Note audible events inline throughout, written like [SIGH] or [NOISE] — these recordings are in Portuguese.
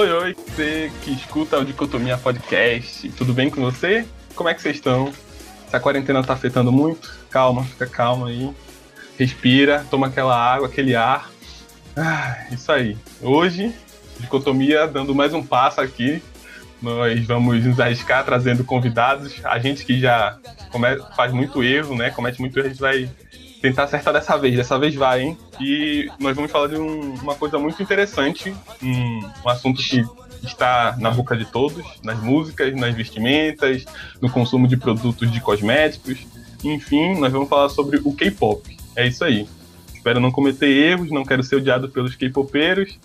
Oi, oi, você que escuta o Dicotomia Podcast, tudo bem com você? Como é que vocês estão? Se a quarentena tá afetando muito, calma, fica calma aí. Respira, toma aquela água, aquele ar. Ah, isso aí. Hoje, Dicotomia dando mais um passo aqui. Nós vamos nos arriscar trazendo convidados. A gente que já faz muito erro, né? Comete muito erro, a gente vai tentar acertar dessa vez. Dessa vez vai, hein? E nós vamos falar de um, uma coisa muito interessante, um, um assunto que está na boca de todos, nas músicas, nas vestimentas, no consumo de produtos de cosméticos. Enfim, nós vamos falar sobre o K-pop. É isso aí. Espero não cometer erros, não quero ser odiado pelos K-popeiros.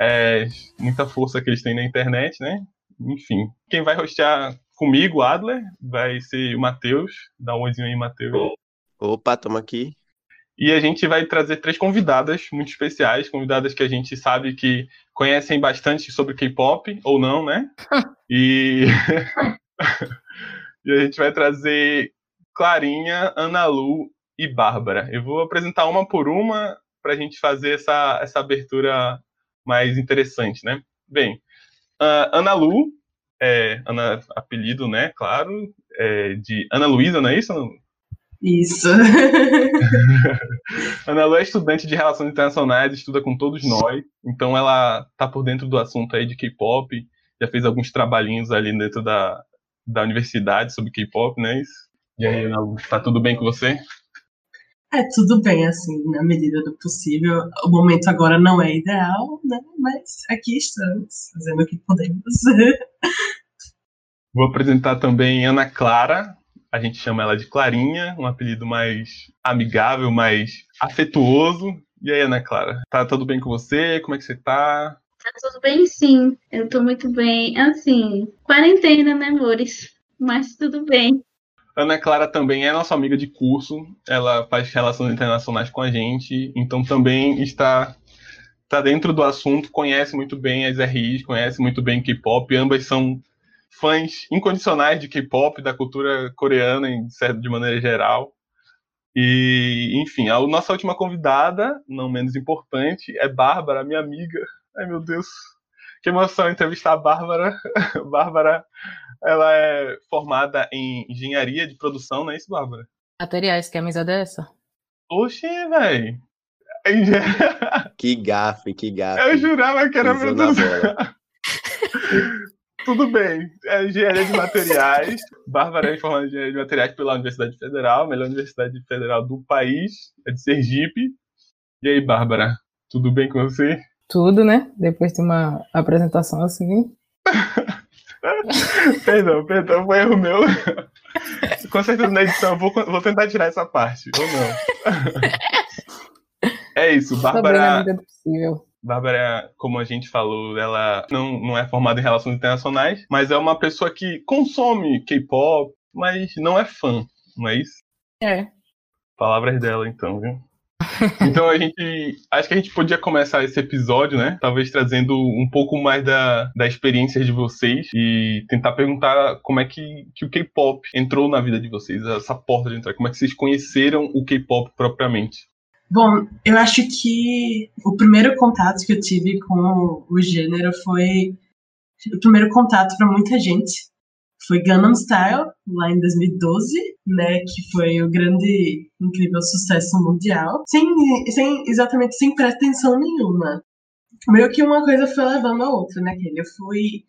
É, muita força que eles têm na internet, né? Enfim. Quem vai hostear comigo, Adler, vai ser o Matheus. Dá um oizinho aí, Matheus. Opa, tamo aqui. E a gente vai trazer três convidadas muito especiais, convidadas que a gente sabe que conhecem bastante sobre K-pop, ou não, né? [LAUGHS] e... [LAUGHS] e a gente vai trazer Clarinha, Ana Lu e Bárbara. Eu vou apresentar uma por uma para a gente fazer essa, essa abertura mais interessante, né? Bem, uh, Ana Lu, é, Ana, apelido, né? Claro, é de Ana Luísa, não é isso? Isso. [LAUGHS] Ana Lu é estudante de Relações Internacionais, estuda com todos nós, então ela tá por dentro do assunto aí de K-pop, já fez alguns trabalhinhos ali dentro da, da universidade sobre K-pop, né? E aí, Ana Lu, tá tudo bem com você? É, tudo bem, assim, na medida do possível. O momento agora não é ideal, né? Mas aqui estamos, fazendo o que podemos. [LAUGHS] Vou apresentar também Ana Clara, a gente chama ela de Clarinha, um apelido mais amigável, mais afetuoso. E aí, Ana Clara, tá tudo bem com você? Como é que você tá? Tá tudo bem, sim. Eu tô muito bem. Assim, quarentena, né, amores? Mas tudo bem. Ana Clara também é nossa amiga de curso, ela faz relações internacionais com a gente, então também está, está dentro do assunto, conhece muito bem as RIs, conhece muito bem K-pop, ambas são fãs incondicionais de K-pop, da cultura coreana de maneira geral. E, enfim, a nossa última convidada, não menos importante, é Bárbara, minha amiga. Ai, meu Deus. Que emoção entrevistar a Bárbara. [LAUGHS] Bárbara, ela é formada em engenharia de produção, não é isso, Bárbara? Materiais, que amizade é essa? Oxi, velho. Que gafe, que gafe. Eu jurava que era meu Deus. [LAUGHS] Tudo bem. É engenharia de materiais. [LAUGHS] Bárbara é formada em engenharia de materiais pela Universidade Federal, melhor universidade federal do país, é de Sergipe. E aí, Bárbara, tudo bem com você? Tudo, né? Depois de uma apresentação assim. [LAUGHS] perdão, perdão, foi erro meu. Com certeza na edição eu vou, vou tentar tirar essa parte, ou não. [LAUGHS] É isso, Bárbara. possível. Bárbara, como a gente falou, ela não, não é formada em relações internacionais, mas é uma pessoa que consome K-pop, mas não é fã, não é isso? É. Palavras dela, então, viu? [LAUGHS] Então a gente. Acho que a gente podia começar esse episódio, né? Talvez trazendo um pouco mais da, da experiência de vocês e tentar perguntar como é que, que o K-pop entrou na vida de vocês, essa porta de entrada, como é que vocês conheceram o K-pop propriamente. Bom, eu acho que o primeiro contato que eu tive com o gênero foi o primeiro contato para muita gente. Foi Gangnam Style, lá em 2012, né, que foi o grande, incrível sucesso mundial, sem, sem exatamente sem pretensão nenhuma. Meio que uma coisa foi levando a outra, né, eu fui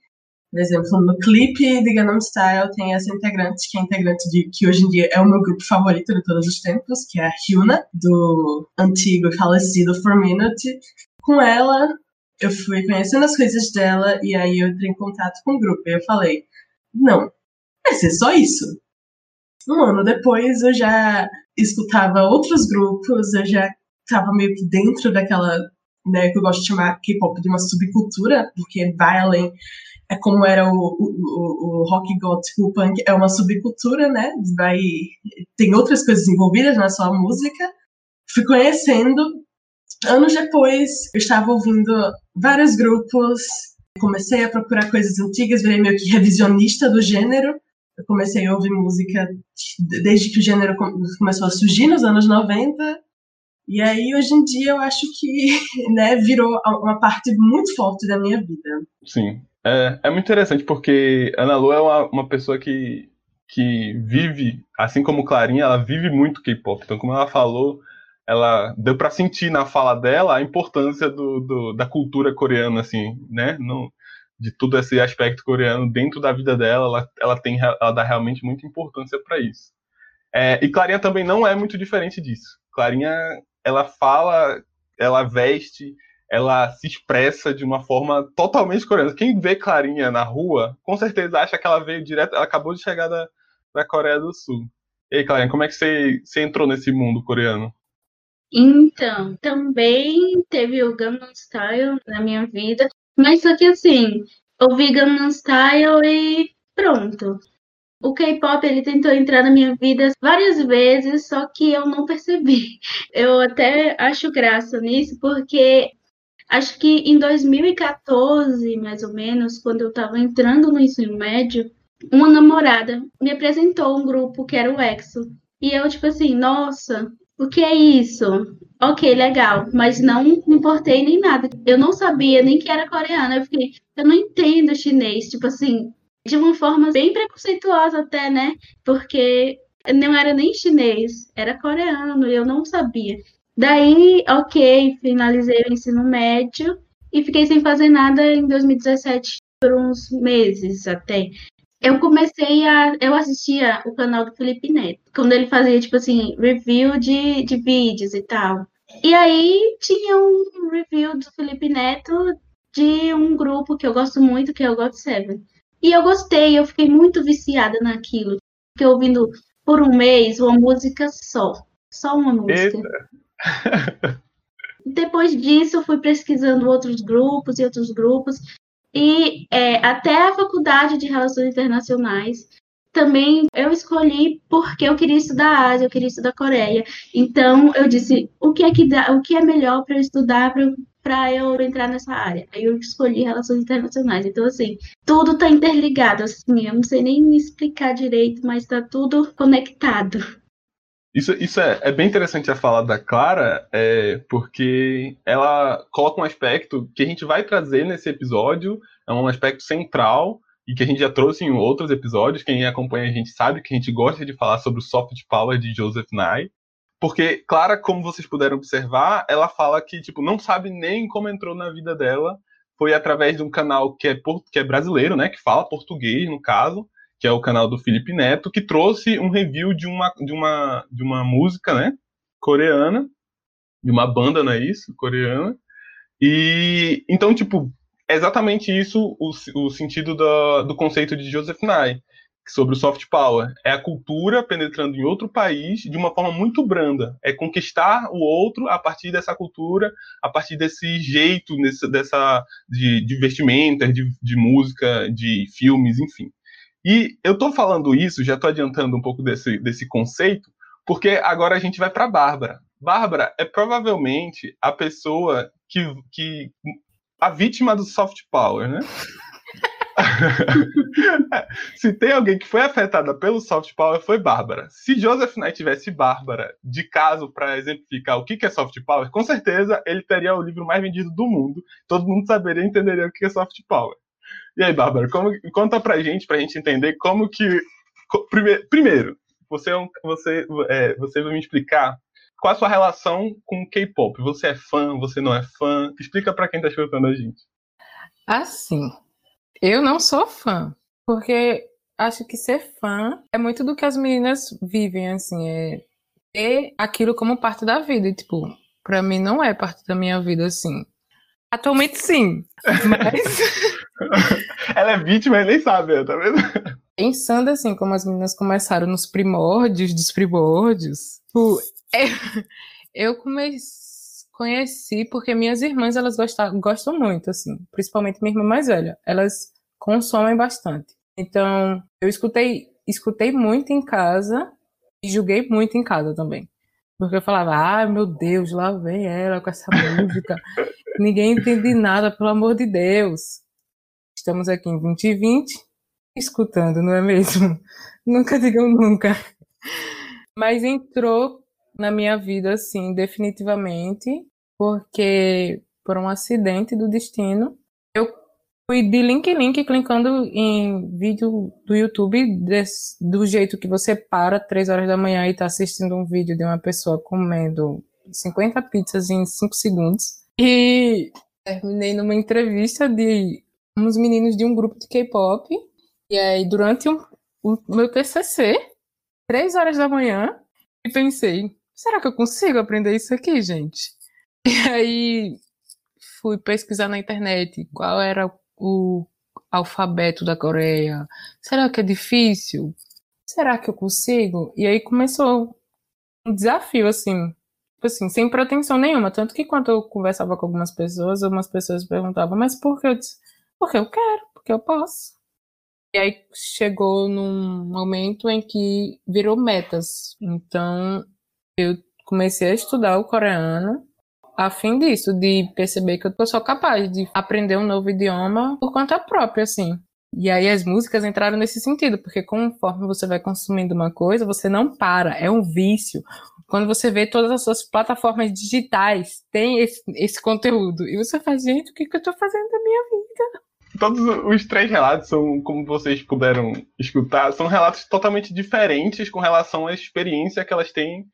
por exemplo, no clipe de Gangnam Style tem essa integrante, que é integrante de que hoje em dia é o meu grupo favorito de todos os tempos, que é a Hyuna, do antigo e falecido For Minute. Com ela, eu fui conhecendo as coisas dela e aí eu entrei em contato com o grupo. E eu falei, não, vai ser só isso. Um ano depois eu já escutava outros grupos, eu já estava meio que dentro daquela, né, que eu gosto de chamar K-pop de uma subcultura, porque vai além é como era o, o, o rock gótico, o punk, é uma subcultura, né? Vai, tem outras coisas envolvidas, não é só a música. Fui conhecendo. Anos depois, eu estava ouvindo vários grupos, comecei a procurar coisas antigas, virei meio que revisionista do gênero. Eu comecei a ouvir música desde que o gênero começou a surgir nos anos 90. E aí, hoje em dia, eu acho que [LAUGHS] né, virou uma parte muito forte da minha vida. Sim. É, é muito interessante porque Ana Lu é uma, uma pessoa que, que vive, assim como Clarinha, ela vive muito K-pop. Então, como ela falou, ela deu para sentir na fala dela a importância do, do, da cultura coreana, assim, né? De todo esse aspecto coreano dentro da vida dela, ela, ela tem, ela dá realmente muita importância para isso. É, e Clarinha também não é muito diferente disso. Clarinha, ela fala, ela veste, ela se expressa de uma forma totalmente coreana. Quem vê Clarinha na rua, com certeza acha que ela veio direto, ela acabou de chegar da, da Coreia do Sul. E aí, Clarinha, como é que você, você entrou nesse mundo coreano? Então, também teve o Gangnam Style na minha vida, mas só que assim, ouvi Gangnam Style e pronto. O K-pop ele tentou entrar na minha vida várias vezes, só que eu não percebi. Eu até acho graça nisso, porque acho que em 2014, mais ou menos, quando eu estava entrando no ensino médio, uma namorada me apresentou um grupo que era o EXO. E eu, tipo assim, nossa, o que é isso? Ok, legal, mas não me importei nem nada. Eu não sabia nem que era coreana. Eu fiquei, eu não entendo chinês, tipo assim, de uma forma bem preconceituosa até, né? Porque não era nem chinês, era coreano e eu não sabia. Daí, ok, finalizei o ensino médio e fiquei sem fazer nada em 2017 por uns meses até eu comecei a. Eu assistia o canal do Felipe Neto, quando ele fazia, tipo assim, review de, de vídeos e tal. E aí tinha um review do Felipe Neto de um grupo que eu gosto muito, que é o God Seven. E eu gostei, eu fiquei muito viciada naquilo. Fiquei ouvindo por um mês uma música só. Só uma música. [LAUGHS] Depois disso, fui pesquisando outros grupos e outros grupos. E é, até a faculdade de Relações Internacionais também eu escolhi porque eu queria estudar Ásia, eu queria estudar Coreia. Então eu disse o que é que dá, o que é melhor para eu estudar para eu entrar nessa área. Aí eu escolhi relações internacionais. Então assim, tudo está interligado assim, eu não sei nem explicar direito, mas está tudo conectado. Isso, isso é, é, bem interessante a fala da Clara, é, porque ela coloca um aspecto que a gente vai trazer nesse episódio, é um aspecto central, e que a gente já trouxe em outros episódios. Quem acompanha a gente sabe que a gente gosta de falar sobre o soft power de Joseph Nye. Porque Clara, como vocês puderam observar, ela fala que tipo não sabe nem como entrou na vida dela. Foi através de um canal que é, que é brasileiro, né? Que fala português, no caso que é o canal do Felipe Neto, que trouxe um review de uma, de uma, de uma música, né, coreana, de uma banda, não é isso, coreana. E então, tipo, é exatamente isso o, o sentido do, do conceito de Joseph Nye sobre o soft power. É a cultura penetrando em outro país de uma forma muito branda. É conquistar o outro a partir dessa cultura, a partir desse jeito, nesse, dessa de, de vestimentas, de, de música, de filmes, enfim. E eu estou falando isso, já estou adiantando um pouco desse, desse conceito, porque agora a gente vai para Bárbara. Bárbara é provavelmente a pessoa que, que a vítima do soft power, né? [LAUGHS] Se tem alguém que foi afetada pelo soft power, foi Bárbara. Se Joseph Knight tivesse Bárbara de caso para exemplificar o que é soft power, com certeza ele teria o livro mais vendido do mundo. Todo mundo saberia e entenderia o que é soft power. E aí, Bárbara, como, conta pra gente, pra gente entender como que. Primeiro, primeiro você, é você, é, você vai me explicar qual a sua relação com K-pop. Você é fã, você não é fã? Explica pra quem tá escutando a gente. Assim, eu não sou fã, porque acho que ser fã é muito do que as meninas vivem, assim, é ter aquilo como parte da vida. E, tipo, pra mim não é parte da minha vida, assim. Atualmente sim, mas. [LAUGHS] Ela é vítima e nem sabe, tá vendo? Pensando assim, como as meninas começaram nos primórdios dos primórdios, tipo, eu comecei conheci porque minhas irmãs elas gostam, gostam muito assim, principalmente minha irmã mais velha. Elas consomem bastante. Então, eu escutei escutei muito em casa e julguei muito em casa também. Porque eu falava, ai ah, meu Deus, lá vem ela com essa música. [LAUGHS] Ninguém entende nada, pelo amor de Deus. Estamos aqui em 2020, escutando, não é mesmo? [LAUGHS] Nunca digam nunca. Mas entrou na minha vida, assim, definitivamente, porque por um acidente do destino, eu fui de link em link clicando em vídeo do YouTube desse, do jeito que você para três horas da manhã e tá assistindo um vídeo de uma pessoa comendo 50 pizzas em 5 segundos. E terminei numa entrevista de uns meninos de um grupo de K-pop. E aí, durante um, o meu TCC, três horas da manhã, e pensei, será que eu consigo aprender isso aqui, gente? [LAUGHS] E aí fui pesquisar na internet qual era o alfabeto da Coreia. Será que é difícil? Será que eu consigo? E aí começou um desafio, assim, assim, sem pretensão nenhuma. Tanto que quando eu conversava com algumas pessoas, algumas pessoas perguntavam, mas por que eu disse? Porque eu quero, porque eu posso. E aí chegou num momento em que virou metas. Então eu comecei a estudar o coreano a fim disso, de perceber que eu sou capaz de aprender um novo idioma por conta própria, assim. E aí as músicas entraram nesse sentido, porque conforme você vai consumindo uma coisa, você não para, é um vício. Quando você vê todas as suas plataformas digitais, tem esse, esse conteúdo. E você faz, gente, o que, que eu tô fazendo da minha vida? Todos os três relatos são, como vocês puderam escutar, são relatos totalmente diferentes com relação à experiência que elas têm,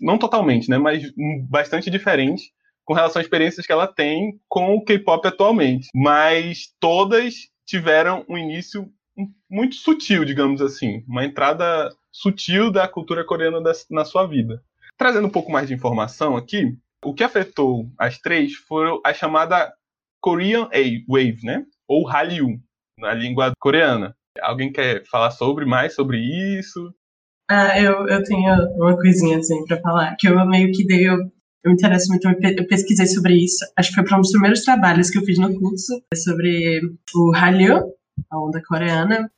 não totalmente, né, mas bastante diferente com relação às experiências que ela tem com o K-pop atualmente. Mas todas tiveram um início muito sutil, digamos assim, uma entrada sutil da cultura coreana na sua vida. Trazendo um pouco mais de informação aqui, o que afetou as três foi a chamada Korean Wave, né? ou Hallyu, na língua coreana. Alguém quer falar sobre mais sobre isso? Ah, eu, eu tenho uma coisinha assim para falar, que eu meio que dei, eu, me interesso muito, eu pesquisei sobre isso. Acho que foi para um dos primeiros trabalhos que eu fiz no curso, sobre o Hallyu, a onda coreana,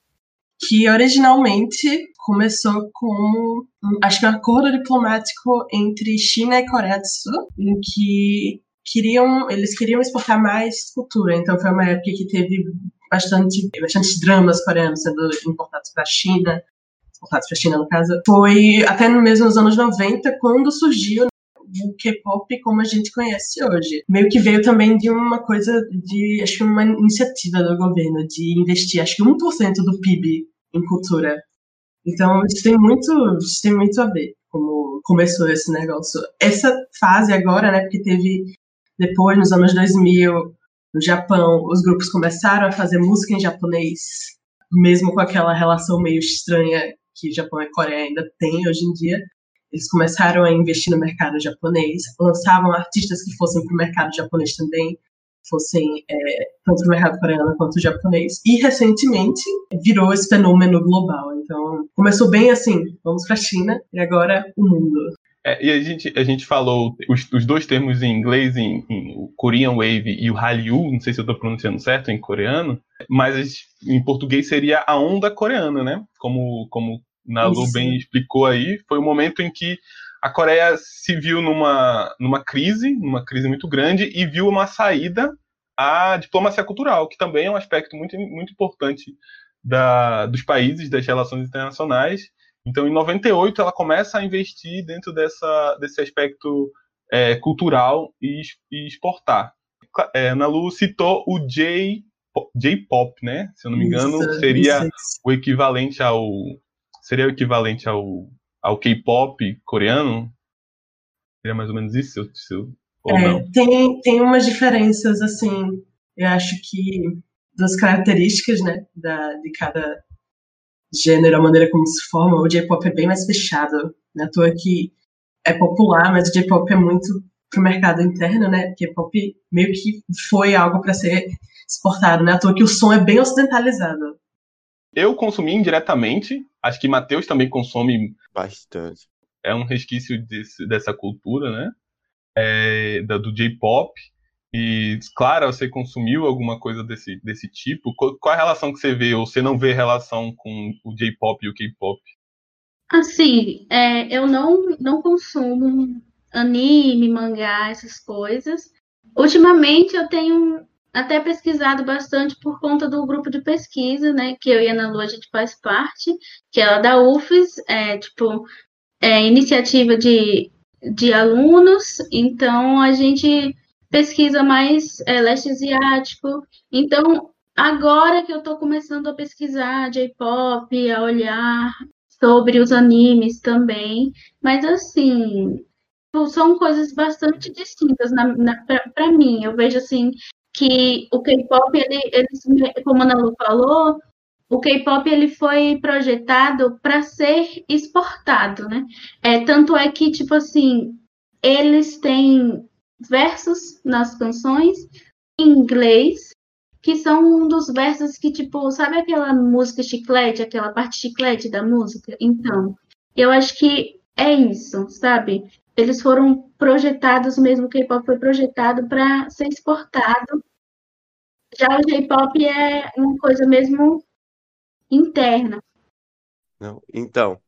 que originalmente começou como, acho que um acordo diplomático entre China e Coreia do Sul, em que queriam, eles queriam exportar mais cultura. Então foi uma época que teve bastante, bastante dramas coreanos sendo importados para a China, exportados para a China no caso. Foi até mesmo nos anos 90 quando surgiu o K-pop como a gente conhece hoje. Meio que veio também de uma coisa de, acho que uma iniciativa do governo de investir, acho que 1% do PIB em cultura. Então, isso tem muito, isso tem muito a ver como começou esse negócio. Essa fase agora, né, porque teve depois, nos anos 2000, no Japão, os grupos começaram a fazer música em japonês, mesmo com aquela relação meio estranha que Japão e Coreia ainda têm hoje em dia. Eles começaram a investir no mercado japonês, lançavam artistas que fossem para o mercado japonês também, fossem é, tanto o mercado coreano quanto o japonês. E recentemente virou esse fenômeno global. Então começou bem assim, vamos para a China e agora o mundo. É, e a gente, a gente falou os, os dois termos em inglês, em, em, o Korean Wave e o Hallyu, não sei se eu estou pronunciando certo em coreano, mas em português seria a onda coreana, né? Como, como Nalu bem explicou aí, foi o momento em que a Coreia se viu numa, numa crise, numa crise muito grande, e viu uma saída à diplomacia cultural, que também é um aspecto muito, muito importante da, dos países, das relações internacionais, então, em 98, ela começa a investir dentro dessa, desse aspecto é, cultural e, e exportar. É, Ana Lu citou o J, J-pop, né? Se eu não me engano, isso, seria isso. o equivalente ao seria o equivalente ao, ao K-pop coreano? Seria mais ou menos isso? Se eu, ou é, não? Tem, tem umas diferenças, assim, eu acho que das características, né, da, de cada gênero, a maneira como se forma, o J-pop é bem mais fechado. Né? À toa que é popular, mas o J-pop é muito pro mercado interno, né? J-pop meio que foi algo para ser exportado, né? À toa que o som é bem ocidentalizado. Eu consumi indiretamente, acho que Matheus também consome bastante. É um resquício desse, dessa cultura, né? É, da, do J-pop. E, claro, você consumiu alguma coisa desse, desse tipo? Qual, qual, a relação que você vê, ou você não vê relação com o J-pop e o K-pop? Assim, é, eu não, não consumo anime, mangá, essas coisas. Ultimamente eu tenho até pesquisado bastante por conta do grupo de pesquisa, né, que eu e a Ana Lu a gente faz parte, que é da UFES, é, tipo, é, iniciativa de, de alunos, então a gente pesquisa mais é, leste asiático. Então, agora que eu estou começando a pesquisar J-pop, a olhar sobre os animes também, mas assim, são coisas bastante distintas para mim. Eu vejo assim que o K-pop, ele, ele, como a Ana Lu falou, o K-pop ele foi projetado para ser exportado, né? É, tanto é que, tipo assim, eles têm versos nas canções em inglês, que são um dos versos que, tipo, sabe aquela música chiclete, aquela parte chiclete da música? Então, eu acho que é isso, sabe? Eles foram projetados mesmo, o K-pop foi projetado para ser exportado. Já o J-pop é uma coisa mesmo interna. Não, então,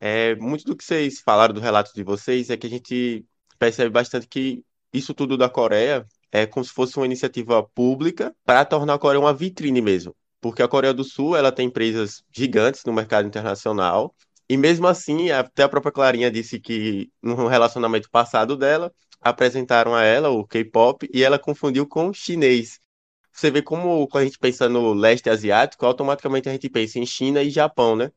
é, muito do que vocês falaram do relato de vocês é que a gente percebe bastante que isso tudo da Coreia é como se fosse uma iniciativa pública para tornar a Coreia uma vitrine mesmo. Porque a Coreia do Sul ela tem empresas gigantes no mercado internacional e mesmo assim, até a própria Clarinha disse que no relacionamento passado dela, apresentaram a ela o K-pop e ela confundiu com chinês. Você vê como quando a gente pensa no leste asiático, automaticamente a gente pensa em China e Japão, né?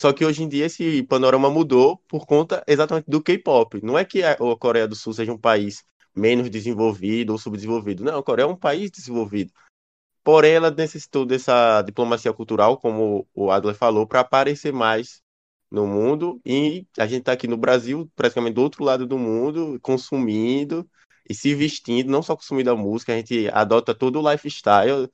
Só que hoje em dia esse panorama mudou por conta exatamente do K-pop. Não é que a Coreia do Sul seja um país menos desenvolvido ou subdesenvolvido. Não, a Coreia é um país desenvolvido. Porém, ela necessitou dessa diplomacia cultural, como o Adler falou, para aparecer mais no mundo. E a gente está aqui no Brasil, praticamente do outro lado do mundo, consumindo e se vestindo, não só consumindo a música, a gente adota todo o lifestyle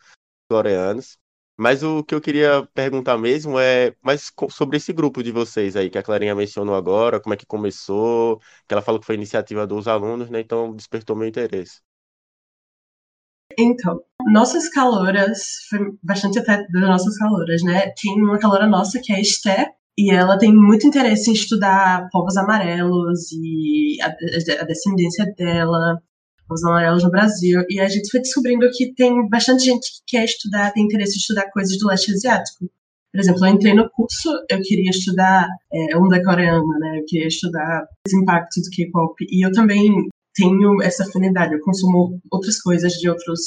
coreanos. Mas o que eu queria perguntar mesmo é mas sobre esse grupo de vocês aí, que a Clarinha mencionou agora, como é que começou, que ela falou que foi iniciativa dos alunos, né? Então despertou meu interesse. Então, nossas caloras, foi bastante até das nossas caloras, né? Tem uma calora nossa que é a Esté, e ela tem muito interesse em estudar povos amarelos e a, a descendência dela, povos amarelos no Brasil. E a gente foi descobrindo que tem bastante gente que quer estudar, tem interesse em estudar coisas do leste asiático. Por exemplo, eu entrei no curso, eu queria estudar é, onda coreana, né? Eu queria estudar os impactos do K-pop. E eu também tenho essa afinidade, eu consumo outras coisas de outros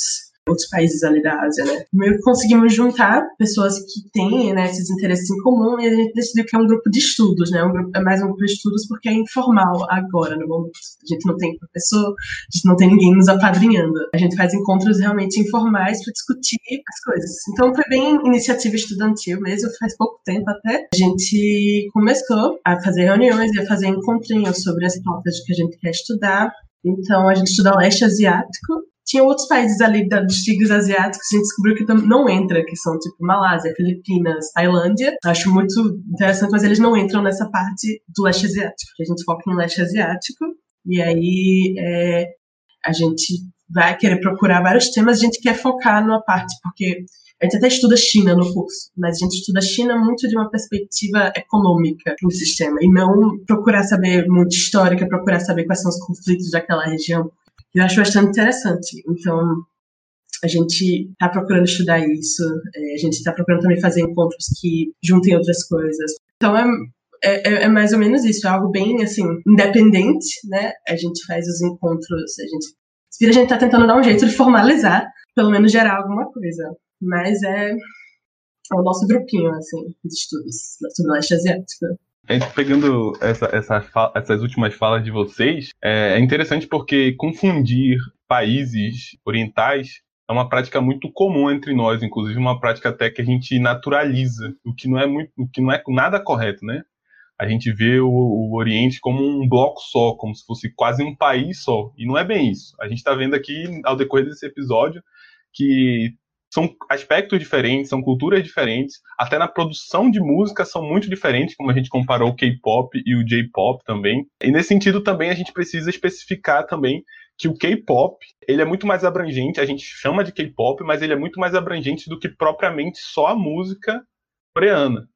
outros países ali da Ásia, né? Meio que conseguimos juntar pessoas que têm né, esses interesses em comum e a gente decidiu que é um grupo de estudos, né? Um grupo, é mais um grupo de estudos porque é informal agora, no momento. A gente não tem professor, a gente não tem ninguém nos apadrinhando. A gente faz encontros realmente informais para discutir as coisas. Então foi bem iniciativa estudantil mesmo, faz pouco tempo até. A gente começou a fazer reuniões e a fazer encontrinhos sobre as pautas que a gente quer estudar. Então, a gente estuda leste asiático tinha outros países ali dos tigres asiáticos que a gente descobriu que não entra, que são tipo Malásia, Filipinas, Tailândia. Acho muito interessante, mas eles não entram nessa parte do leste asiático, que a gente foca no leste asiático. E aí é, a gente vai querer procurar vários temas, a gente quer focar numa parte, porque a gente até estuda China no curso, mas a gente estuda China muito de uma perspectiva econômica do sistema, e não procurar saber muito histórica, procurar saber quais são os conflitos daquela região, eu acho bastante interessante. Então, a gente está procurando estudar isso, é, a gente está procurando também fazer encontros que juntem outras coisas. Então, é, é, é, mais ou menos isso, é algo bem, assim, independente, né? A gente faz os encontros, a gente... A gente está tentando dar um jeito de formalizar, pelo menos gerar alguma coisa. Mas é, é o nosso grupinho, assim, de estudos sobre o leste asiático pegando essa, essa, essas últimas falas de vocês, é, é interessante porque confundir países orientais é uma prática muito comum entre nós, inclusive uma prática até que a gente naturaliza, o que não é muito, o que não é nada correto, né? A gente vê o, o Oriente como um bloco só, como se fosse quase um país só, e não é bem isso. A gente está vendo aqui ao decorrer desse episódio que são aspectos diferentes, são culturas diferentes, até na produção de música são muito diferentes, como a gente comparou o K-pop e o J-pop também. E nesse sentido também a gente precisa especificar também que o K-pop, ele é muito mais abrangente, a gente chama de K-pop, mas ele é muito mais abrangente do que propriamente só a música coreana.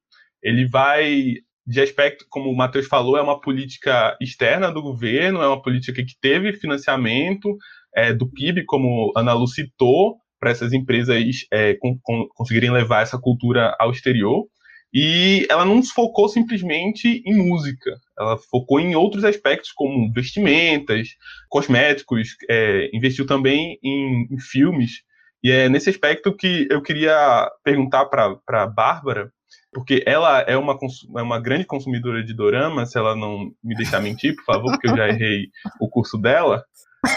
Ele vai de aspecto, como o Matheus falou, é uma política externa do governo, é uma política que teve financiamento é, do PIB, como a Ana Lu citou, para essas empresas é, com, com, conseguirem levar essa cultura ao exterior. E ela não focou simplesmente em música, ela focou em outros aspectos, como vestimentas, cosméticos, é, investiu também em, em, filmes. E é nesse aspecto que eu queria perguntar para a Bárbara, porque ela é uma, é uma grande consumidora de dorama, se ela não me deixar mentir, por favor, porque eu já errei o curso dela.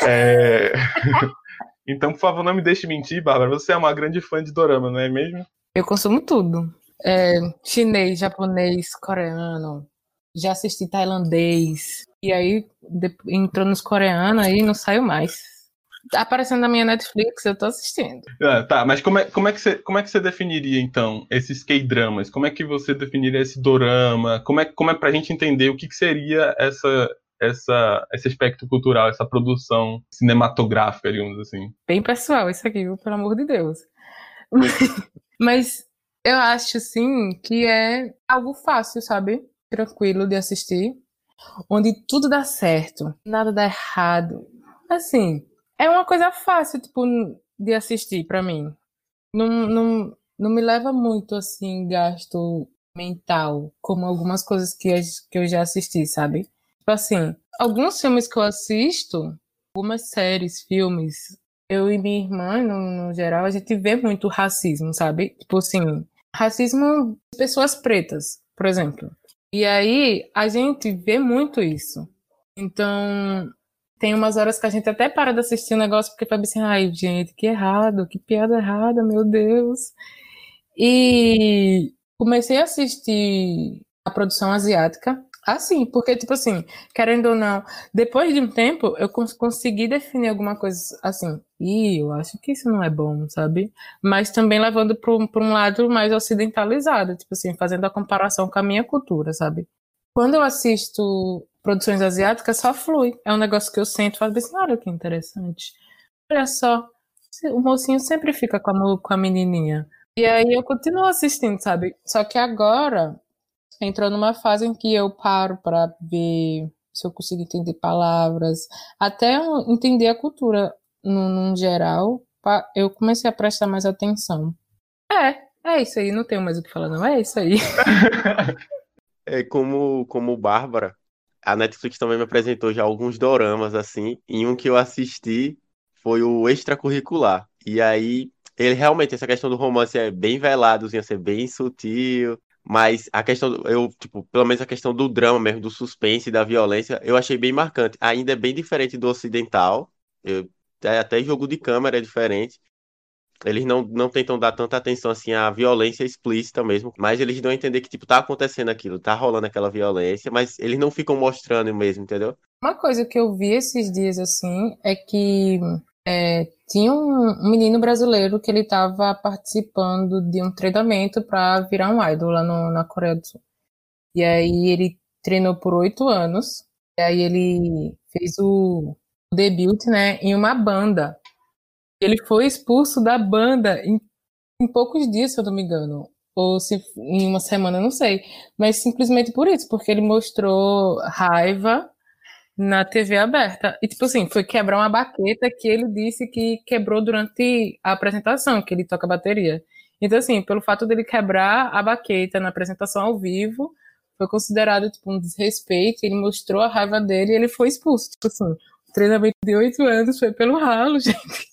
É... [LAUGHS] então, por favor, não me deixe mentir, Bárbara. Você é uma grande fã de dorama, não é mesmo? Eu consumo tudo. É, chinês, japonês, coreano. Já assisti tailandês. E aí entrou nos coreanos aí não saiu mais. Tá aparecendo na minha Netflix, eu tô assistindo. Ah, tá, mas como é, como, é que você, como é que você definiria, então, esses K-dramas? Como é que você definiria esse dorama? Como é, como é pra gente entender o que, que seria essa, essa, esse aspecto cultural, essa produção cinematográfica, digamos assim? Bem pessoal isso aqui, pelo amor de Deus. [LAUGHS] Mas eu acho, sim, que é algo fácil, sabe? Tranquilo de assistir. Onde tudo dá certo, nada dá errado. Assim, é uma coisa fácil, tipo, de assistir para mim. Não, não, não me leva muito, assim, gasto mental, como algumas coisas que, que eu já assisti, sabe? Tipo assim, alguns filmes que eu assisto, algumas séries, filmes, eu e minha irmã, no, no geral, a gente vê muito racismo, sabe? Tipo assim, racismo de pessoas pretas, por exemplo. E aí a gente vê muito isso. Então, tem umas horas que a gente até para de assistir o negócio porque vai assim, ai, gente, que errado, que piada errada, meu Deus. E comecei a assistir a produção asiática assim, porque, tipo assim, querendo ou não, depois de um tempo eu cons consegui definir alguma coisa assim, e eu acho que isso não é bom, sabe? Mas também levando para um lado mais ocidentalizado, tipo assim, fazendo a comparação com a minha cultura, sabe? Quando eu assisto produções asiáticas, só flui. É um negócio que eu sinto e falo assim, olha que interessante. Olha só, o mocinho sempre fica com a, com a menininha. E aí eu continuo assistindo, sabe? Só que agora entrou numa fase em que eu paro para ver se eu consigo entender palavras, até entender a cultura no, no geral, eu comecei a prestar mais atenção. É, é isso aí, não tenho mais o que falar, não. É isso aí. [LAUGHS] é, como, como Bárbara, a Netflix também me apresentou já alguns doramas, assim, e um que eu assisti foi o extracurricular. E aí, ele realmente, essa questão do romance é bem velado, ia ser bem sutil, mas a questão, eu, tipo, pelo menos a questão do drama mesmo, do suspense, da violência, eu achei bem marcante. Ainda é bem diferente do ocidental, eu, até jogo de câmera é diferente, eles não, não tentam dar tanta atenção assim à violência explícita mesmo, mas eles dão a entender que tipo tá acontecendo aquilo, tá rolando aquela violência, mas eles não ficam mostrando mesmo, entendeu? Uma coisa que eu vi esses dias assim é que é, tinha um, um, menino brasileiro que ele estava participando de um treinamento para virar um idol lá no, na Coreia do Sul. E aí ele treinou por oito anos. E aí ele fez o debut, né, em uma banda. Ele foi expulso da banda em, em poucos dias, se eu não me engano. Ou se em uma semana, não sei. Mas simplesmente por isso, porque ele mostrou raiva na TV aberta. E, tipo assim, foi quebrar uma baqueta que ele disse que quebrou durante a apresentação, que ele toca bateria. Então, assim, pelo fato dele quebrar a baqueta na apresentação ao vivo, foi considerado, tipo, um desrespeito. Ele mostrou a raiva dele e ele foi expulso. Tipo assim, o treinamento de oito anos foi pelo ralo, [LAUGHS] gente.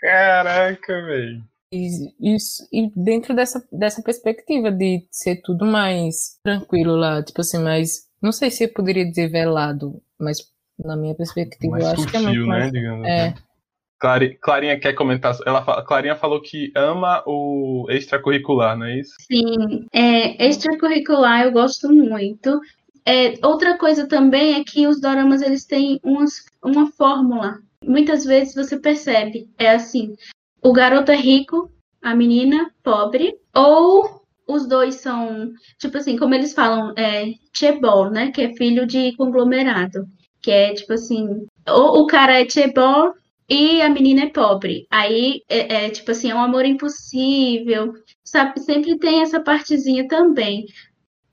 Caraca, velho. E, isso, e dentro dessa, dessa perspectiva de ser tudo mais tranquilo lá, tipo assim, mais. Não sei se eu poderia dizer velado, mas na minha perspectiva mais eu acho que é muito mais. Né, digamos é. Assim. Clarinha quer comentar. Ela, Clarinha falou que ama o extracurricular, não é isso? Sim, é, extracurricular eu gosto muito. É, outra coisa também é que os doramas eles têm umas, uma fórmula muitas vezes você percebe, é assim, o garoto é rico, a menina pobre, ou os dois são, tipo assim, como eles falam, é chebol, né, que é filho de conglomerado, que é tipo assim, ou o cara é chebol e a menina é pobre. Aí é, é, tipo assim, é um amor impossível, sabe? Sempre tem essa partezinha também.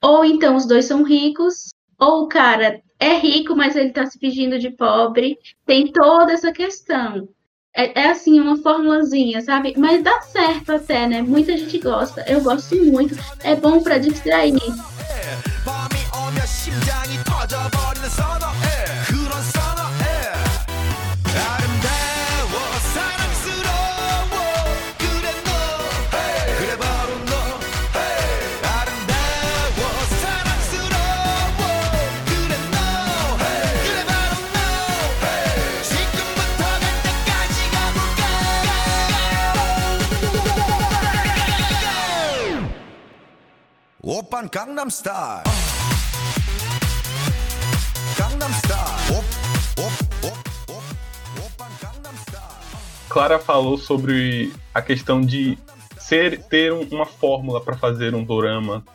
Ou então os dois são ricos, ou o cara é rico, mas ele está se fingindo de pobre. Tem toda essa questão. É, é, assim, uma formulazinha, sabe? Mas dá certo até, né? Muita gente gosta. Eu gosto muito. É bom para distrair. Opern Gangnam Style. Gangnam Style. Op, op, op. Clara falou sobre a questão de ser, ter uma fórmula para fazer um dorama.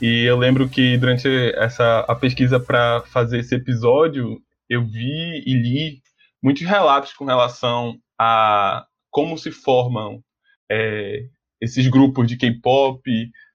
E eu lembro que durante essa a pesquisa para fazer esse episódio, eu vi e li muitos relatos com relação a como se formam é, esses grupos de K-pop,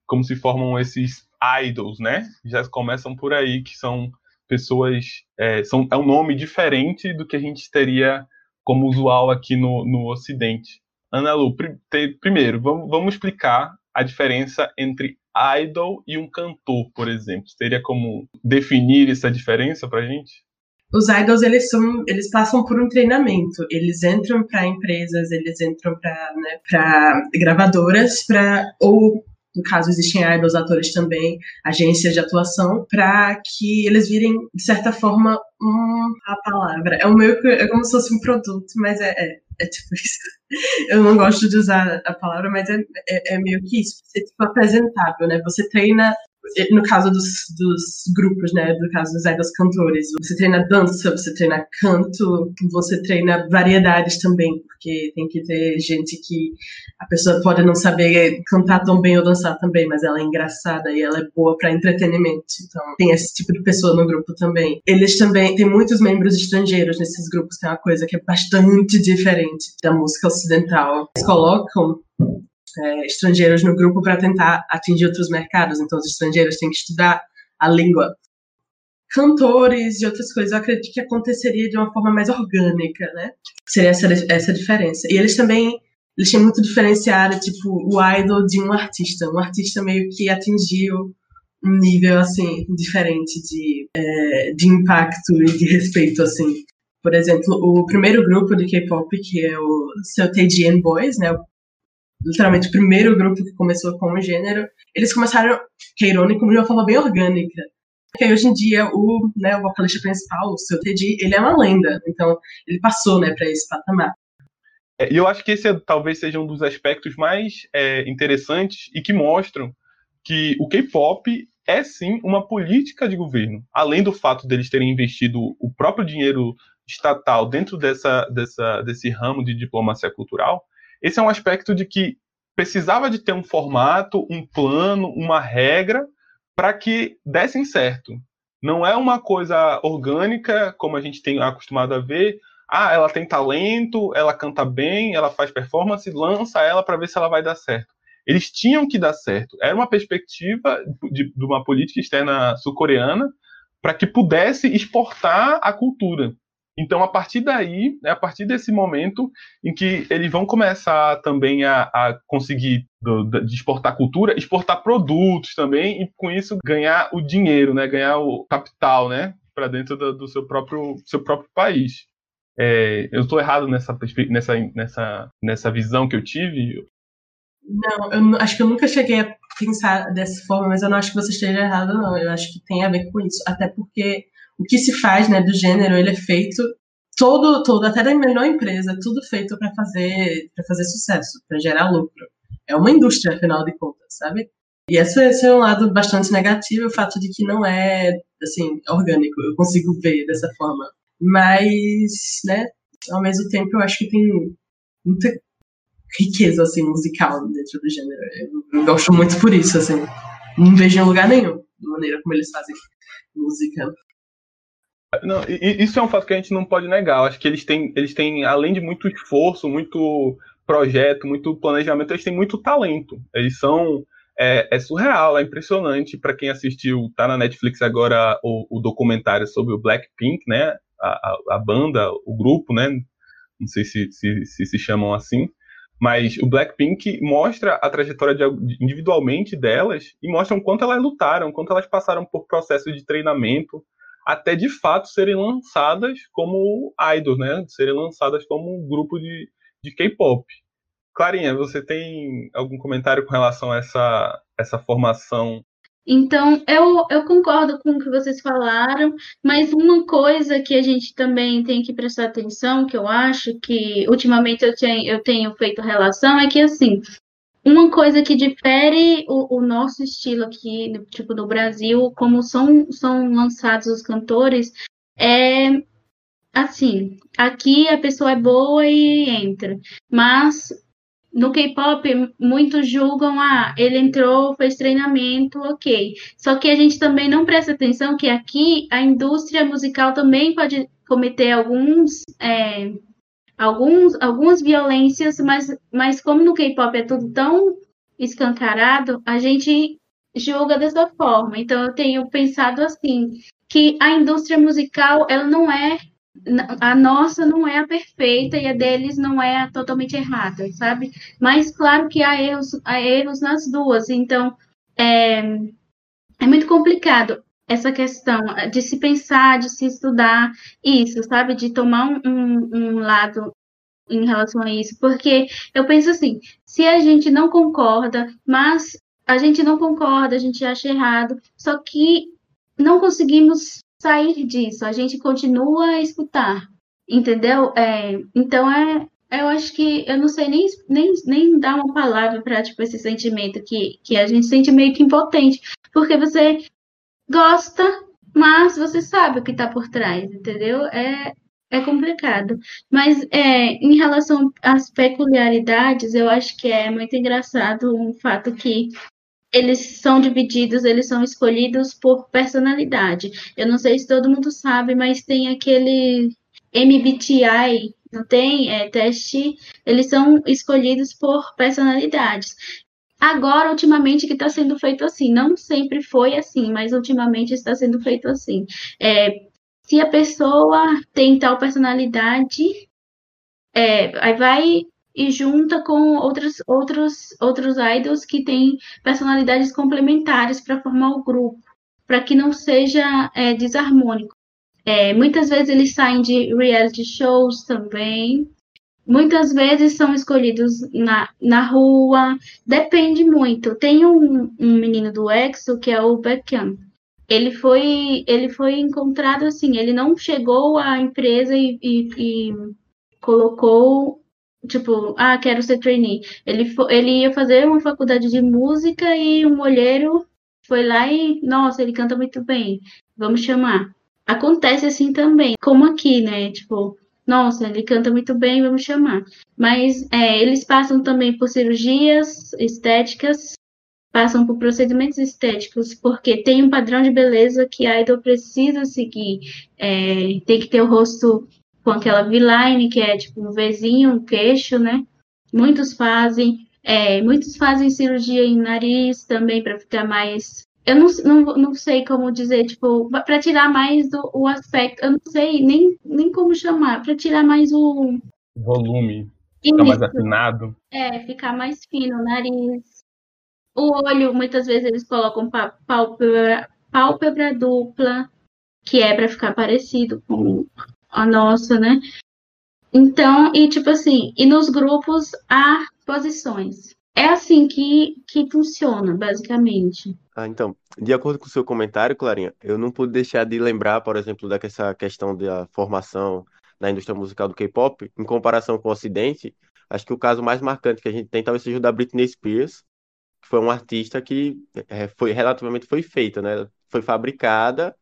como se formam esses idols, né? Já começam por aí, que são pessoas. É, são, é um nome diferente do que a gente teria como usual aqui no, no Ocidente. Ana Lu, pr primeiro, vamos, vamos explicar a diferença entre idol e um cantor, por exemplo. Teria como definir essa diferença pra gente? Os idols eles são, eles passam por um treinamento. Eles entram para empresas, eles entram para né, gravadoras, para ou no caso existem idols atores também, agências de atuação, para que eles virem, de certa forma, hum, a palavra. É, o meu, é como se fosse um produto, mas é, é, é tipo isso. [LAUGHS] Eu não gosto de usar a palavra, mas é, é, é meio que isso. Ser tipo apresentável, né? Você treina no caso dos, dos grupos, né, no caso dos idols cantores, você treina dança, você treina canto, você treina variedades também, porque tem que ter gente que a pessoa pode não saber cantar tão bem ou dançar também, mas ela é engraçada e ela é boa para entretenimento. Então, tem esse tipo de pessoa no grupo também. Eles também têm muitos membros estrangeiros nesses grupos, que é uma coisa que é bastante diferente da música ocidental. Eles colocam é, estrangeiros no grupo para tentar atingir outros mercados. Então, os estrangeiros têm que estudar a língua. Cantores e outras coisas, eu acredito que aconteceria de uma forma mais orgânica, né? Seria essa, essa diferença. E eles também eles têm muito diferenciado, tipo, o idol de um artista. Um artista meio que atingiu um nível, assim, diferente de, é, de impacto e de respeito, assim. Por exemplo, o primeiro grupo de K-pop, que é o Seotaejian Boys, né, literalmente o primeiro grupo que começou com o gênero, eles começaram Keirone como de uma forma bem orgânica. Porque hoje em dia o, né, o vocalista principal, o seu Teddy, ele é uma lenda, então ele passou né, para esse patamar. É, e eu acho que esse é, talvez seja um dos aspectos mais é, interessantes e que mostram que o K-pop é sim uma política de governo. Além do fato deles terem investido o próprio dinheiro estatal dentro dessa, dessa, desse ramo de diplomacia cultural, esse é um aspecto de que precisava de ter um formato, um plano, uma regra para que dessem certo. Não é uma coisa orgânica, como a gente tem acostumado a ver. Ah, ela tem talento, ela canta bem, ela faz performance, lança ela para ver se ela vai dar certo. Eles tinham que dar certo. Era uma perspectiva de, de uma política externa sul-coreana para que pudesse exportar a cultura. Então, a partir daí, é a partir desse momento em que eles vão começar também a, a conseguir do, de exportar cultura, exportar produtos também e com isso ganhar o dinheiro, né? Ganhar o capital, né? Para dentro do, do, seu próprio seu próprio país. É, eu estou errado nessa, nessa, nessa, nessa visão que eu tive? Não, eu acho que eu nunca cheguei a pensar dessa forma, mas eu não acho que você esteja errado, não. Eu acho que tem a ver com isso. Até porque o que se faz, né, do gênero, ele é feito todo, todo, até da menor empresa, tudo feito para fazer, para fazer sucesso, para gerar lucro. É uma indústria, afinal de contas, sabe? E esse, esse, é um lado bastante negativo, o fato de que não é, assim, orgânico. Eu consigo ver dessa forma. Mas, né, ao mesmo tempo, eu acho que tem muita riqueza, assim, musical dentro do gênero. Eu, gosto muito por isso, assim. Não vejo em lugar nenhum, da maneira como eles fazem música. Não, isso é um fato que a gente não pode negar. Eu acho que eles têm, eles têm, além de muito esforço, muito projeto, muito planejamento, eles têm muito talento. Eles são. É, é surreal, é impressionante. Para quem assistiu, tá na Netflix agora o, o documentário sobre o Blackpink, né? A, a, a, banda, o grupo, né? não sei se se, se, se chamam assim, mas o Blackpink mostra a trajetória de, individualmente delas e mostra o quanto elas lutaram, quanto elas passaram por processo de treinamento, até de fato serem lançadas como idols, né? Serem lançadas como um grupo de, de K-pop. Clarinha, você tem algum comentário com relação a essa, essa formação então, eu, eu concordo com o que vocês falaram, mas uma coisa que a gente também tem que prestar atenção, que eu acho que ultimamente eu tenho, eu tenho feito relação, é que, assim, uma coisa que difere o, o nosso estilo aqui, tipo, no Brasil, como são, são lançados os cantores, é assim, aqui a pessoa é boa e entra, mas no K-pop, muitos julgam, ah, ele entrou, fez treinamento, ok. Só que a gente também não presta atenção que aqui a indústria musical também pode cometer alguns, é, alguns algumas violências, mas, mas como no K-pop é tudo tão escancarado, a gente julga dessa forma. Então eu tenho pensado assim, que a indústria musical, ela não é a nossa não é a perfeita e a deles não é a totalmente errada, sabe? Mas claro que há erros, há erros nas duas, então é, é muito complicado essa questão de se pensar, de se estudar isso, sabe? De tomar um, um, um lado em relação a isso, porque eu penso assim, se a gente não concorda, mas a gente não concorda, a gente acha errado, só que não conseguimos sair disso, a gente continua a escutar, entendeu? É, então é, eu acho que eu não sei nem, nem, nem dar uma palavra para tipo, esse sentimento que, que a gente sente meio que impotente, porque você gosta, mas você sabe o que está por trás, entendeu? É, é complicado. Mas é, em relação às peculiaridades, eu acho que é muito engraçado um fato que eles são divididos, eles são escolhidos por personalidade. Eu não sei se todo mundo sabe, mas tem aquele MBTI, não tem? É, teste. Eles são escolhidos por personalidades. Agora, ultimamente, que está sendo feito assim. Não sempre foi assim, mas ultimamente está sendo feito assim. É, se a pessoa tem tal personalidade, é, aí vai e junta com outros, outros, outros idols que têm personalidades complementares para formar o grupo, para que não seja é, desarmônico. É, muitas vezes eles saem de reality shows também, muitas vezes são escolhidos na, na rua, depende muito. Tem um, um menino do EXO que é o Beckham. Ele foi, ele foi encontrado assim, ele não chegou à empresa e, e, e colocou tipo, ah, quero ser trainee. Ele, ele ia fazer uma faculdade de música e um olheiro foi lá e, nossa, ele canta muito bem, vamos chamar. Acontece assim também, como aqui, né? Tipo, nossa, ele canta muito bem, vamos chamar. Mas é, eles passam também por cirurgias estéticas, passam por procedimentos estéticos, porque tem um padrão de beleza que a idol precisa seguir. É, tem que ter o rosto com aquela V-line, que é tipo um Vzinho, um queixo, né? Muitos fazem. É, muitos fazem cirurgia em nariz também para ficar mais. Eu não, não, não sei como dizer, tipo, para tirar mais do, o aspecto, eu não sei nem, nem como chamar, para tirar mais o. Volume. Ficar mais afinado. É, ficar mais fino o nariz. O olho, muitas vezes eles colocam pálpebra, pálpebra dupla, que é para ficar parecido com a nossa, né? Então, e tipo assim, e nos grupos há posições. É assim que, que funciona, basicamente. Ah, então, de acordo com o seu comentário, Clarinha, eu não pude deixar de lembrar, por exemplo, dessa questão da formação na indústria musical do K-pop, em comparação com o Ocidente, acho que o caso mais marcante que a gente tem talvez seja o da Britney Spears, que foi uma artista que é, foi relativamente foi feita, né? Foi fabricada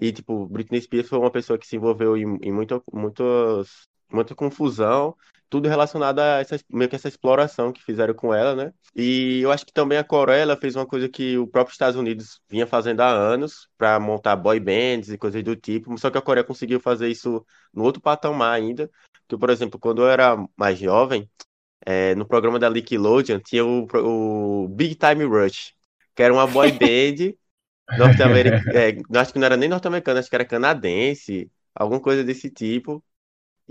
e, tipo, Britney Spears foi uma pessoa que se envolveu em, em muita, muitas, muita confusão, tudo relacionado a essa, meio que essa exploração que fizeram com ela, né? E eu acho que também a Coreia fez uma coisa que o próprio Estados Unidos vinha fazendo há anos, para montar boy bands e coisas do tipo, só que a Coreia conseguiu fazer isso no outro patamar ainda. Que, por exemplo, quando eu era mais jovem, é, no programa da Nickelodeon tinha o, o Big Time Rush, que era uma boy [LAUGHS] band norte-americana, é, acho que não era nem norte-americana, acho que era canadense, alguma coisa desse tipo.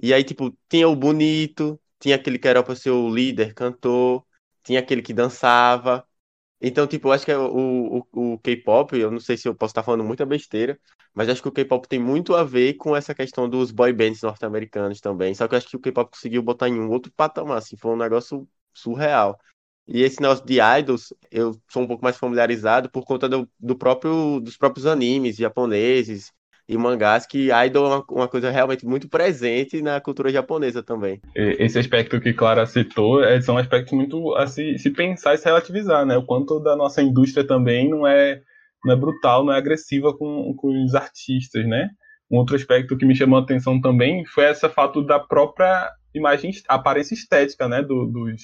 E aí, tipo, tinha o bonito, tinha aquele que era pra ser o líder, cantor, tinha aquele que dançava. Então, tipo, eu acho que é o, o, o K-pop, eu não sei se eu posso estar falando muita besteira, mas acho que o K-pop tem muito a ver com essa questão dos boy bands norte-americanos também. Só que eu acho que o K-pop conseguiu botar em um outro patamar, assim, foi um negócio surreal. E esse negócio de idols, eu sou um pouco mais familiarizado por conta do, do próprio, dos próprios animes japoneses e mangás, que idol é uma, uma, coisa realmente muito presente na cultura japonesa também. Esse aspecto que Clara citou é, são aspectos muito a se, se pensar e se relativizar, né? O quanto da nossa indústria também não é, não é brutal, não é agressiva com, com os artistas, né? Um outro aspecto que me chamou a atenção também foi esse fato da própria imagem, aparência estética, né? Do, dos,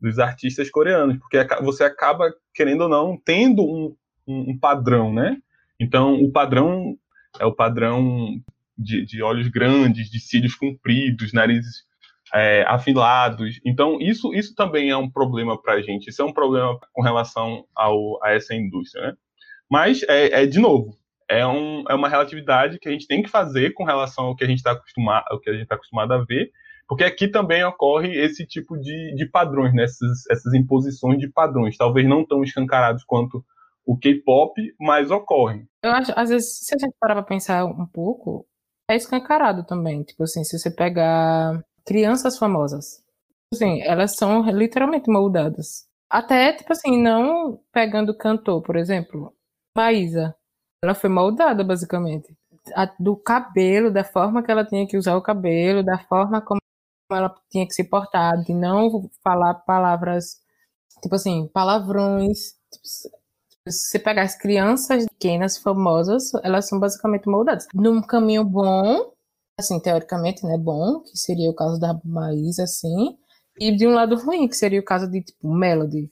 dos artistas coreanos, porque você acaba, querendo ou não, tendo um, um, um padrão, né? Então, o padrão é o padrão de, de olhos grandes, de cílios compridos, narizes é, afilados. Então, isso, isso também é um problema para a gente. Isso é um problema com relação ao, a essa indústria. Né? Mas, é, é, de novo, é, um, é uma relatividade que a gente tem que fazer com relação ao que a gente está acostumado, ao que a gente está acostumado a ver, porque aqui também ocorre esse tipo de, de padrões, né? essas, essas imposições de padrões, talvez não tão escancarados quanto o K-pop, mas ocorrem. Eu acho, às vezes, se a gente parar pra pensar um pouco, é escancarado também. Tipo assim, se você pegar crianças famosas, assim, elas são literalmente moldadas. Até, tipo assim, não pegando cantor, por exemplo, Maísa. Ela foi moldada, basicamente. A, do cabelo, da forma que ela tinha que usar o cabelo, da forma como ela tinha que se portar, de não falar palavras, tipo assim, palavrões. Tipo, se você pegar as crianças pequenas, famosas, elas são basicamente moldadas. Num caminho bom, assim, teoricamente, né, bom, que seria o caso da Maísa, assim, e de um lado ruim, que seria o caso de, tipo, Melody.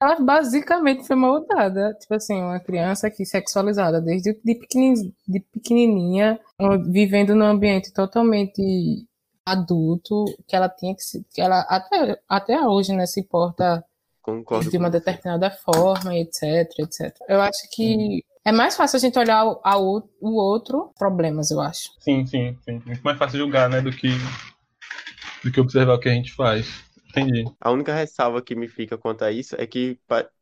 Ela basicamente foi moldada, tipo assim, uma criança que sexualizada desde de, de pequenininha vivendo num ambiente totalmente adulto, que ela tinha que se, que ela até, até hoje, né, se porta Concordo de uma determinada forma, etc, etc. Eu acho que é mais fácil a gente olhar o, ao, o outro problemas, eu acho. Sim, sim, sim. Muito mais fácil julgar, né, do que, do que observar o que a gente faz. Entendi. A única ressalva que me fica quanto a isso é que,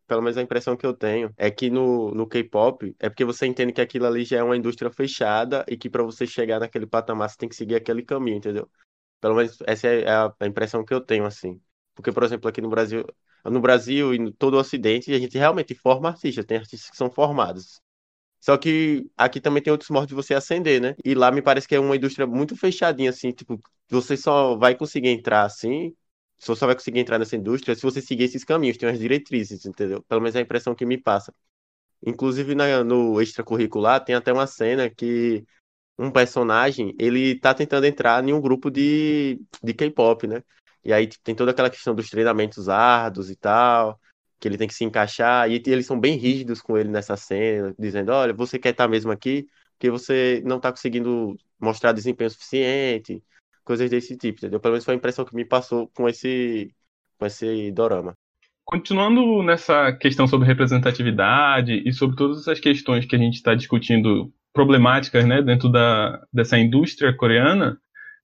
pelo menos a impressão que eu tenho, é que no, no K-pop é porque você entende que aquilo ali já é uma indústria fechada e que para você chegar naquele patamar você tem que seguir aquele caminho, entendeu? Pelo menos essa é a, a impressão que eu tenho, assim. Porque, por exemplo, aqui no Brasil, no Brasil e em todo o Ocidente, a gente realmente forma artistas, tem artistas que são formados. Só que aqui também tem outros modos de você ascender, né? E lá me parece que é uma indústria muito fechadinha, assim, tipo, você só vai conseguir entrar assim, você só vai conseguir entrar nessa indústria se você seguir esses caminhos, tem umas diretrizes, entendeu? Pelo menos é a impressão que me passa. Inclusive na, no extracurricular tem até uma cena que um personagem, ele tá tentando entrar em um grupo de, de K-pop, né? E aí tipo, tem toda aquela questão dos treinamentos árduos e tal, que ele tem que se encaixar, e eles são bem rígidos com ele nessa cena, dizendo, olha, você quer estar mesmo aqui porque você não está conseguindo mostrar desempenho suficiente, coisas desse tipo, entendeu? Pelo menos foi a impressão que me passou com esse, com esse dorama. Continuando nessa questão sobre representatividade e sobre todas essas questões que a gente está discutindo problemáticas né, dentro da, dessa indústria coreana,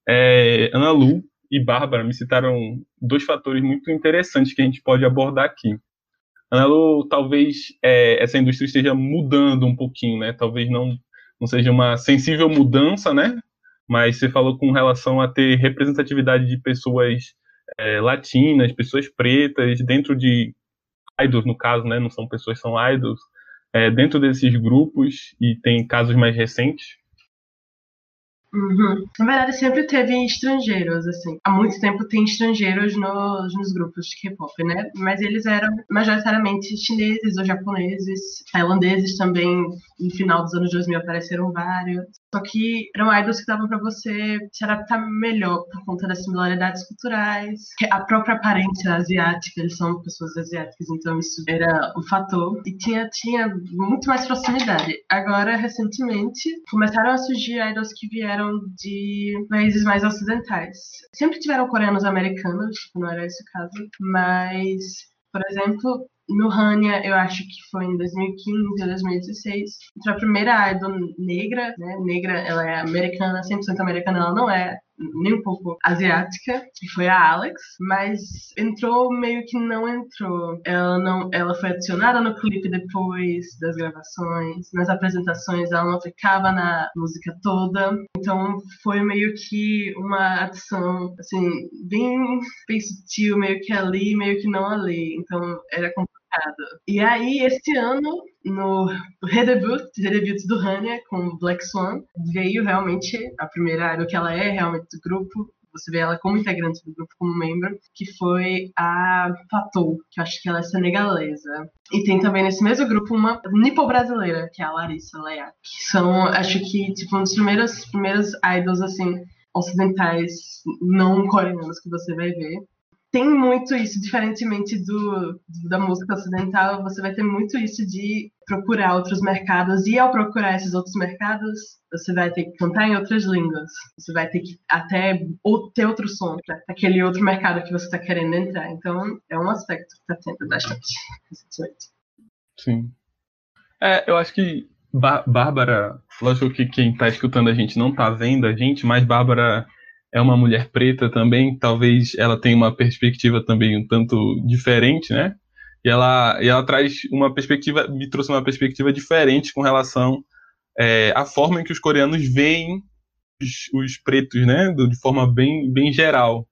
é, Ana Lu e Bárbara me citaram dois fatores muito interessantes que a gente pode abordar aqui. Anelo, talvez é, essa indústria esteja mudando um pouquinho, né? Talvez não, não seja uma sensível mudança, né? Mas você falou com relação a ter representatividade de pessoas é, latinas, pessoas pretas, dentro de idols, no caso, né? Não são pessoas, são idols, é, dentro desses grupos, e tem casos mais recentes. Uhum. Na verdade, sempre teve estrangeiros, assim. Há muito tempo tem estrangeiros nos, nos grupos de K-pop, né? Mas eles eram majoritariamente chineses ou japoneses, tailandeses também. No final dos anos 2000 apareceram vários. Só que eram idols que davam para você se adaptar melhor por conta das similaridades culturais. A própria aparência asiática, eles são pessoas asiáticas, então isso era um fator. E tinha, tinha muito mais proximidade. Agora, recentemente, começaram a surgir idols que vieram de países mais ocidentais. Sempre tiveram coreanos americanos, não era esse o caso, mas, por exemplo, no Hania, eu acho que foi em 2015 ou 2016, entrou a primeira idol negra, né? Negra, ela é americana, 100% americana, ela não é nem um pouco asiática, que foi a Alex, mas entrou meio que não entrou. Ela não, ela foi adicionada no clipe depois das gravações, nas apresentações ela não ficava na música toda, então foi meio que uma adição assim bem, bem sutil, meio que ali, meio que não ali. Então era complicado. E aí, este ano, no redebut, redebut do Hania com Black Swan, veio realmente a primeira do que ela é realmente do grupo. Você vê ela como integrante do grupo, como membro, que foi a Patou, que eu acho que ela é senegalesa. E tem também nesse mesmo grupo uma nipo-brasileira, que é a Larissa Leia. Que são, acho que, tipo, um dos primeiros, primeiros idols, assim, ocidentais não coreanos que você vai ver tem muito isso, diferentemente do, da música ocidental, você vai ter muito isso de procurar outros mercados, e ao procurar esses outros mercados, você vai ter que cantar em outras línguas, você vai ter que até ter outro som para aquele outro mercado que você está querendo entrar. Então, é um aspecto que está tendo bastante recentemente. Sim. É, eu acho que Bárbara, lógico que quem está escutando a gente não está vendo a gente, mas Bárbara é uma mulher preta também, talvez ela tenha uma perspectiva também um tanto diferente, né? E ela, e ela traz uma perspectiva, me trouxe uma perspectiva diferente com relação é, à forma em que os coreanos veem os, os pretos, né? De forma bem, bem geral.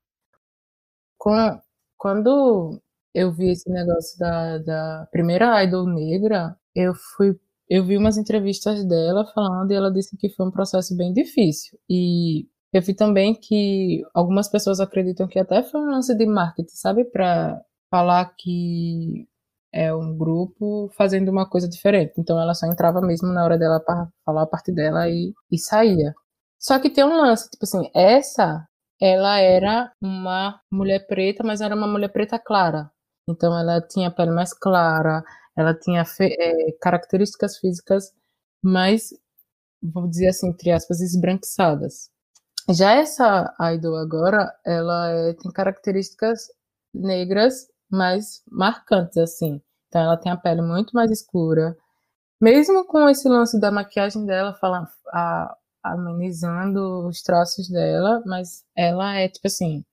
Quando eu vi esse negócio da, da primeira idol negra, eu fui eu vi umas entrevistas dela falando e ela disse que foi um processo bem difícil. E eu vi também que algumas pessoas acreditam que até foi um lance de marketing, sabe? Para falar que é um grupo fazendo uma coisa diferente. Então ela só entrava mesmo na hora dela para falar a parte dela e, e saía. Só que tem um lance, tipo assim, essa ela era uma mulher preta, mas era uma mulher preta clara. Então ela tinha pele mais clara, ela tinha é, características físicas mais, vou dizer assim, entre aspas, esbranquiçadas. Já essa idol agora, ela é, tem características negras mais marcantes, assim. Então ela tem a pele muito mais escura. Mesmo com esse lance da maquiagem dela, fala, a, amenizando os traços dela, mas ela é, tipo assim,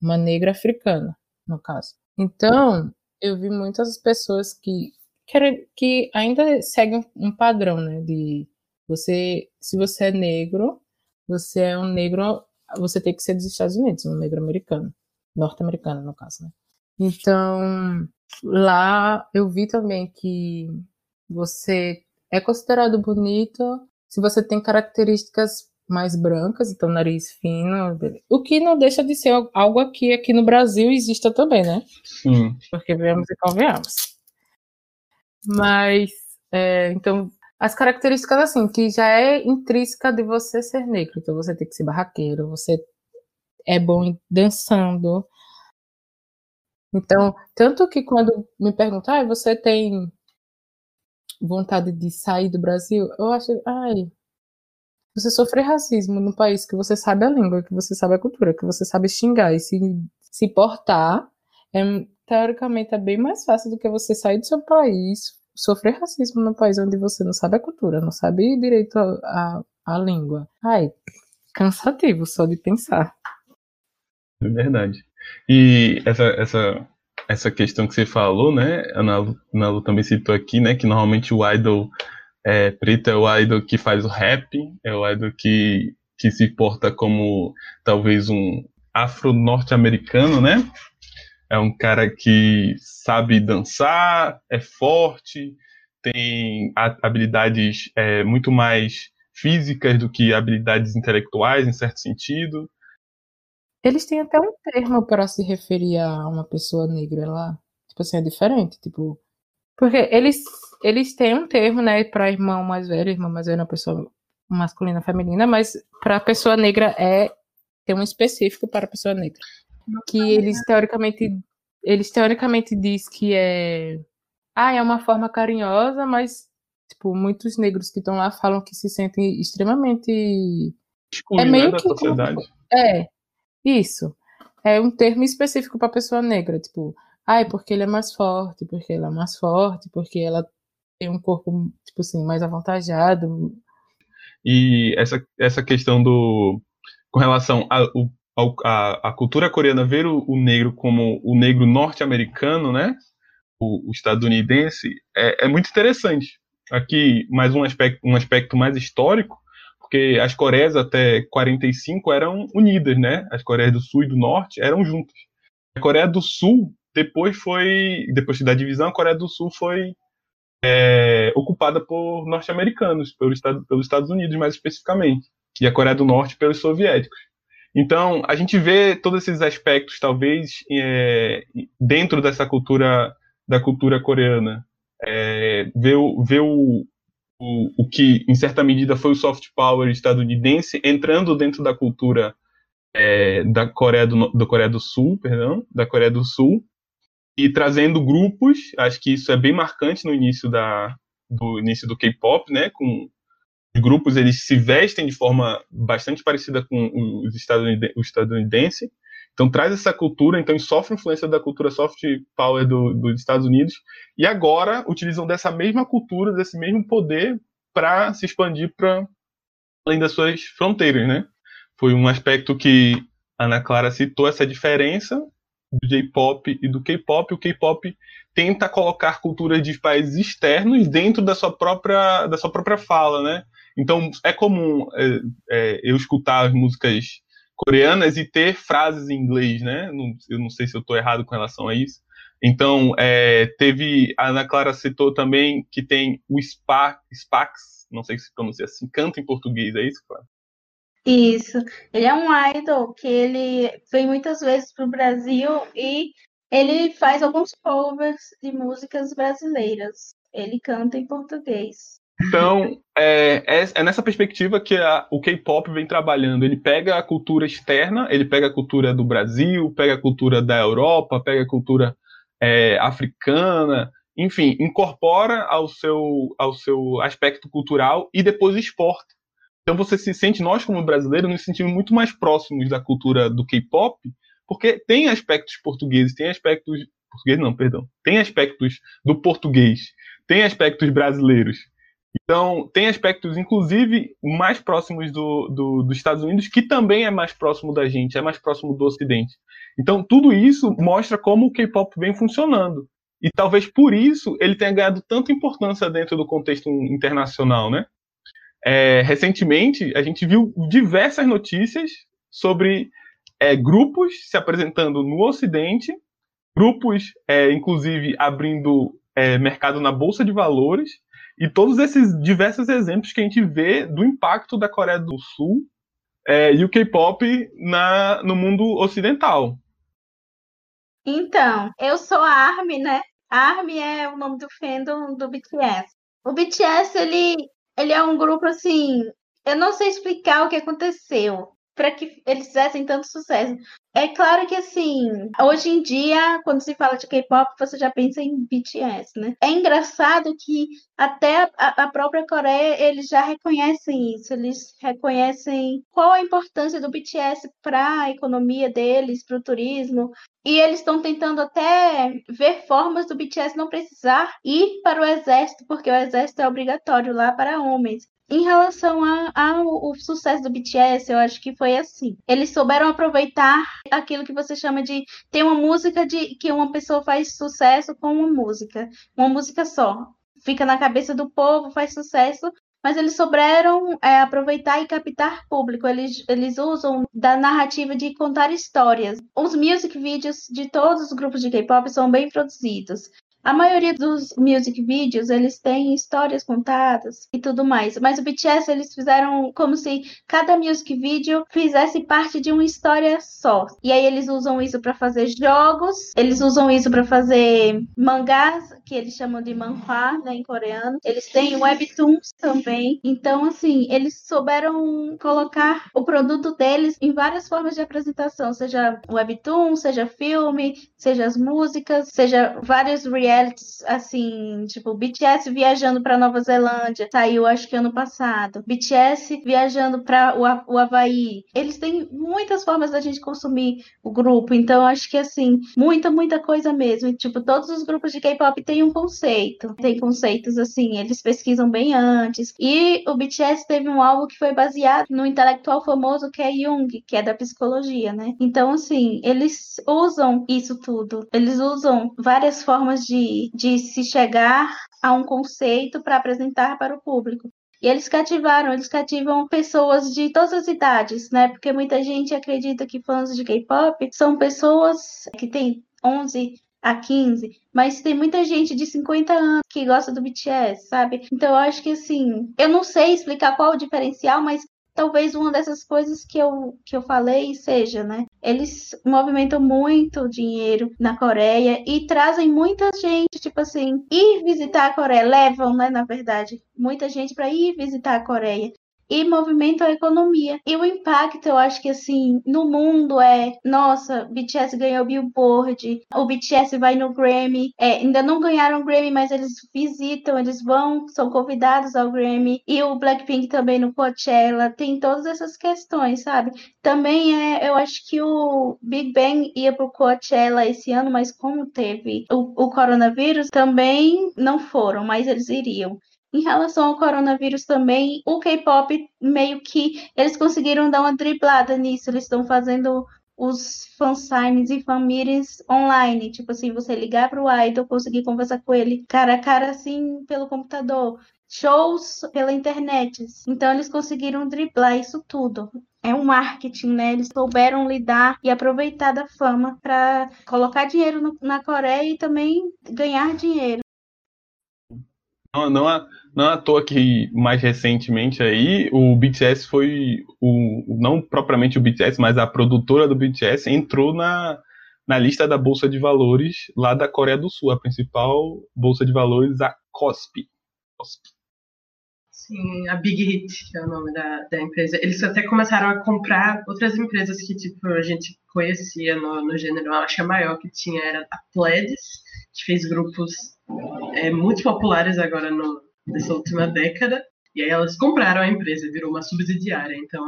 uma negra africana, no caso. Então, eu vi muitas pessoas que, que, que ainda seguem um padrão, né? De você, se você é negro, você é um negro, você tem que ser dos Estados Unidos, um negro americano, norte-americano no caso, né? Então, lá eu vi também que você é considerado bonito se você tem características mais brancas, então nariz fino, o que não deixa de ser algo aqui aqui no Brasil exista também, né? Sim. Porque vemos e convenhamos. Mas, é, então, as características assim, que já é intrínseca de você ser negro. Então você tem que ser barraqueiro, você é bom dançando. Então, tanto que quando me perguntam, ah, você tem vontade de sair do Brasil, eu acho, ai, você sofrer racismo num país que você sabe a língua, que você sabe a cultura, que você sabe xingar e se, se portar, é, teoricamente é bem mais fácil do que você sair do seu país, sofrer racismo num país onde você não sabe a cultura, não sabe direito a, a, a língua. Ai, cansativo só de pensar. É verdade. E essa, essa, essa questão que você falou, né? A Ana Lu também citou aqui, né? Que normalmente o idol é, preto é o idol que faz o rap, é o idol que, que se porta como talvez um afro-norte-americano, né? É um cara que sabe dançar, é forte, tem habilidades é, muito mais físicas do que habilidades intelectuais, em certo sentido. Eles têm até um termo para se referir a uma pessoa negra lá. Tipo assim, é diferente. Tipo, porque eles, eles têm um termo, né, para irmão mais velho, irmã mais velha, uma pessoa masculina, feminina, mas para pessoa negra é tem um específico para pessoa negra que eles teoricamente eles teoricamente diz que é ah, é uma forma carinhosa, mas tipo, muitos negros que estão lá falam que se sentem extremamente é meio que sociedade. é isso. É um termo específico para pessoa negra, tipo, ah, é porque ele é mais forte, porque ela é mais forte, porque ela tem um corpo, tipo assim, mais avantajado. E essa, essa questão do com relação a, a, cultura coreana ver o, o, negro como o negro norte-americano, né? O, o estadunidense, é, é, muito interessante. Aqui, mais um aspecto, um aspecto mais histórico, porque as Coreias até 45 eram unidas, né? As Coreias do Sul e do Norte eram juntas. A Coreia do Sul, depois foi, depois da divisão, a Coreia do Sul foi é, ocupada por norte-americanos, pelo estado, pelos Estados Unidos mais especificamente, e a Coreia do Norte pelos soviéticos. Então, a gente vê todos esses aspectos, talvez, é, dentro dessa cultura, da cultura coreana. É, vê o, vê o, o, o que, em certa medida, foi o soft power estadunidense entrando dentro da cultura é, da, Coreia do, do Coreia do Sul, perdão, da Coreia do Sul, e trazendo grupos, acho que isso é bem marcante no início da do início do K-pop, né, com grupos eles se vestem de forma bastante parecida com os estadunidense, o estadunidense. Então traz essa cultura, então sofre influência da cultura soft power do, dos Estados Unidos e agora utilizam dessa mesma cultura, desse mesmo poder para se expandir para além das suas fronteiras, né? Foi um aspecto que a Ana Clara citou essa diferença do J-pop e do K-pop. O K-pop tenta colocar culturas de países externos dentro da sua própria da sua própria fala, né? Então é comum é, é, eu escutar as músicas coreanas e ter frases em inglês, né? Não, eu não sei se eu estou errado com relação a isso. Então é, teve a Ana Clara citou também que tem o Spark, Spax, não sei se pronuncia assim, canta em português, é isso, Clara? Isso. Ele é um idol que ele vem muitas vezes para o Brasil e ele faz alguns covers de músicas brasileiras. Ele canta em português. Então, é, é, é nessa perspectiva que a, o K-pop vem trabalhando. Ele pega a cultura externa, ele pega a cultura do Brasil, pega a cultura da Europa, pega a cultura é, africana, enfim, incorpora ao seu, ao seu aspecto cultural e depois exporta. Então você se sente, nós como brasileiros, nos sentimos muito mais próximos da cultura do K-pop, porque tem aspectos portugueses, tem aspectos. Português não, perdão. Tem aspectos do português, tem aspectos brasileiros. Então, tem aspectos, inclusive, mais próximos do, do, dos Estados Unidos, que também é mais próximo da gente, é mais próximo do Ocidente. Então, tudo isso mostra como o K-pop vem funcionando. E talvez por isso ele tenha ganhado tanta importância dentro do contexto internacional, né? É, recentemente, a gente viu diversas notícias sobre é, grupos se apresentando no Ocidente, grupos, é, inclusive, abrindo é, mercado na Bolsa de Valores, e todos esses diversos exemplos que a gente vê do impacto da Coreia do Sul é, e o K-pop no mundo ocidental. Então, eu sou a ARMY, né? ARMY é o nome do fandom do BTS. O BTS, ele ele é um grupo assim. Eu não sei explicar o que aconteceu para que eles fizessem tanto sucesso. É claro que assim, hoje em dia, quando se fala de K-pop, você já pensa em BTS, né? É engraçado que até a, a, própria Coreia eles já reconhecem isso, eles reconhecem qual a importância do BTS para a economia deles, para o turismo, e eles estão tentando até ver formas do BTS não precisar ir para o exército, porque o exército é obrigatório lá para homens. Em relação ao sucesso do BTS, eu acho que foi assim. Eles souberam aproveitar aquilo que você chama de ter uma música de que uma pessoa faz sucesso com uma música, uma música só. Fica na cabeça do povo, faz sucesso, mas eles souberam é, aproveitar e captar público. Eles, eles usam da narrativa de contar histórias. Os music videos de todos os grupos de K-pop são bem produzidos. A maioria dos music videos, eles têm histórias contadas e tudo mais. Mas o BTS, eles fizeram como se cada music video fizesse parte de uma história só. E aí eles usam isso para fazer jogos, eles usam isso para fazer mangás, que eles chamam de manhwa, né, em coreano. Eles têm webtoons também. Então, assim, eles souberam colocar o produto deles em várias formas de apresentação, seja webtoon, seja filme, seja as músicas, seja vários reality realities assim, tipo, BTS viajando para Nova Zelândia, saiu acho que ano passado. BTS viajando para o, o Havaí. Eles têm muitas formas da gente consumir o grupo, então acho que assim, muita, muita coisa mesmo. E, tipo, todos os grupos de K-pop têm um conceito. Tem conceitos assim, eles pesquisam bem antes. E o BTS teve um álbum que foi baseado no intelectual famoso que é Jung, que é da psicologia, né? Então, assim, eles usam isso tudo. Eles usam várias formas de, de se chegar a um conceito para apresentar para o público. E eles cativaram, eles cativam pessoas de todas as idades, né? Porque muita gente acredita que fãs de K-pop são pessoas que têm 11 a 15, mas tem muita gente de 50 anos que gosta do BTS, sabe? Então eu acho que assim, eu não sei explicar qual o diferencial, mas talvez uma dessas coisas que eu, que eu falei seja, né? Eles movimentam muito dinheiro na Coreia e trazem muita gente, tipo assim, ir visitar a Coreia, levam, né, na verdade, muita gente para ir visitar a Coreia e movimentam a economia. E o impacto, eu acho que assim, no mundo é, nossa, BTS ganhou Billboard, o BTS vai no Grammy, é, ainda não ganharam o Grammy, mas eles visitam, eles vão, são convidados ao Grammy, e o Blackpink também no Coachella, tem todas essas questões, sabe? Também é, eu acho que o Big Bang ia pro Coachella esse ano, mas como teve o, o coronavírus, também não foram, mas eles iriam. Em relação ao coronavírus também, o K-pop meio que eles conseguiram dar uma driblada nisso. Eles estão fazendo os fansigns e fanmeetings online. Tipo assim, você ligar para o idol, conseguir conversar com ele cara a cara, assim, pelo computador. Shows pela internet. Então, eles conseguiram driblar isso tudo. É um marketing, né? Eles souberam lidar e aproveitar da fama para colocar dinheiro no, na Coreia e também ganhar dinheiro. Não, não, é, não à toa que mais recentemente aí o BTS foi o não propriamente o BTS, mas a produtora do BTS entrou na, na lista da bolsa de valores lá da Coreia do Sul, a principal bolsa de valores, a KOSPI. KOSPI. Sim, a Big Hit é o nome da, da empresa. Eles até começaram a comprar outras empresas que tipo a gente conhecia no, no gênero. Acho que a maior que tinha era a Pledis, que fez grupos é, muito populares agora no, nessa última década. E aí elas compraram a empresa, virou uma subsidiária. Então,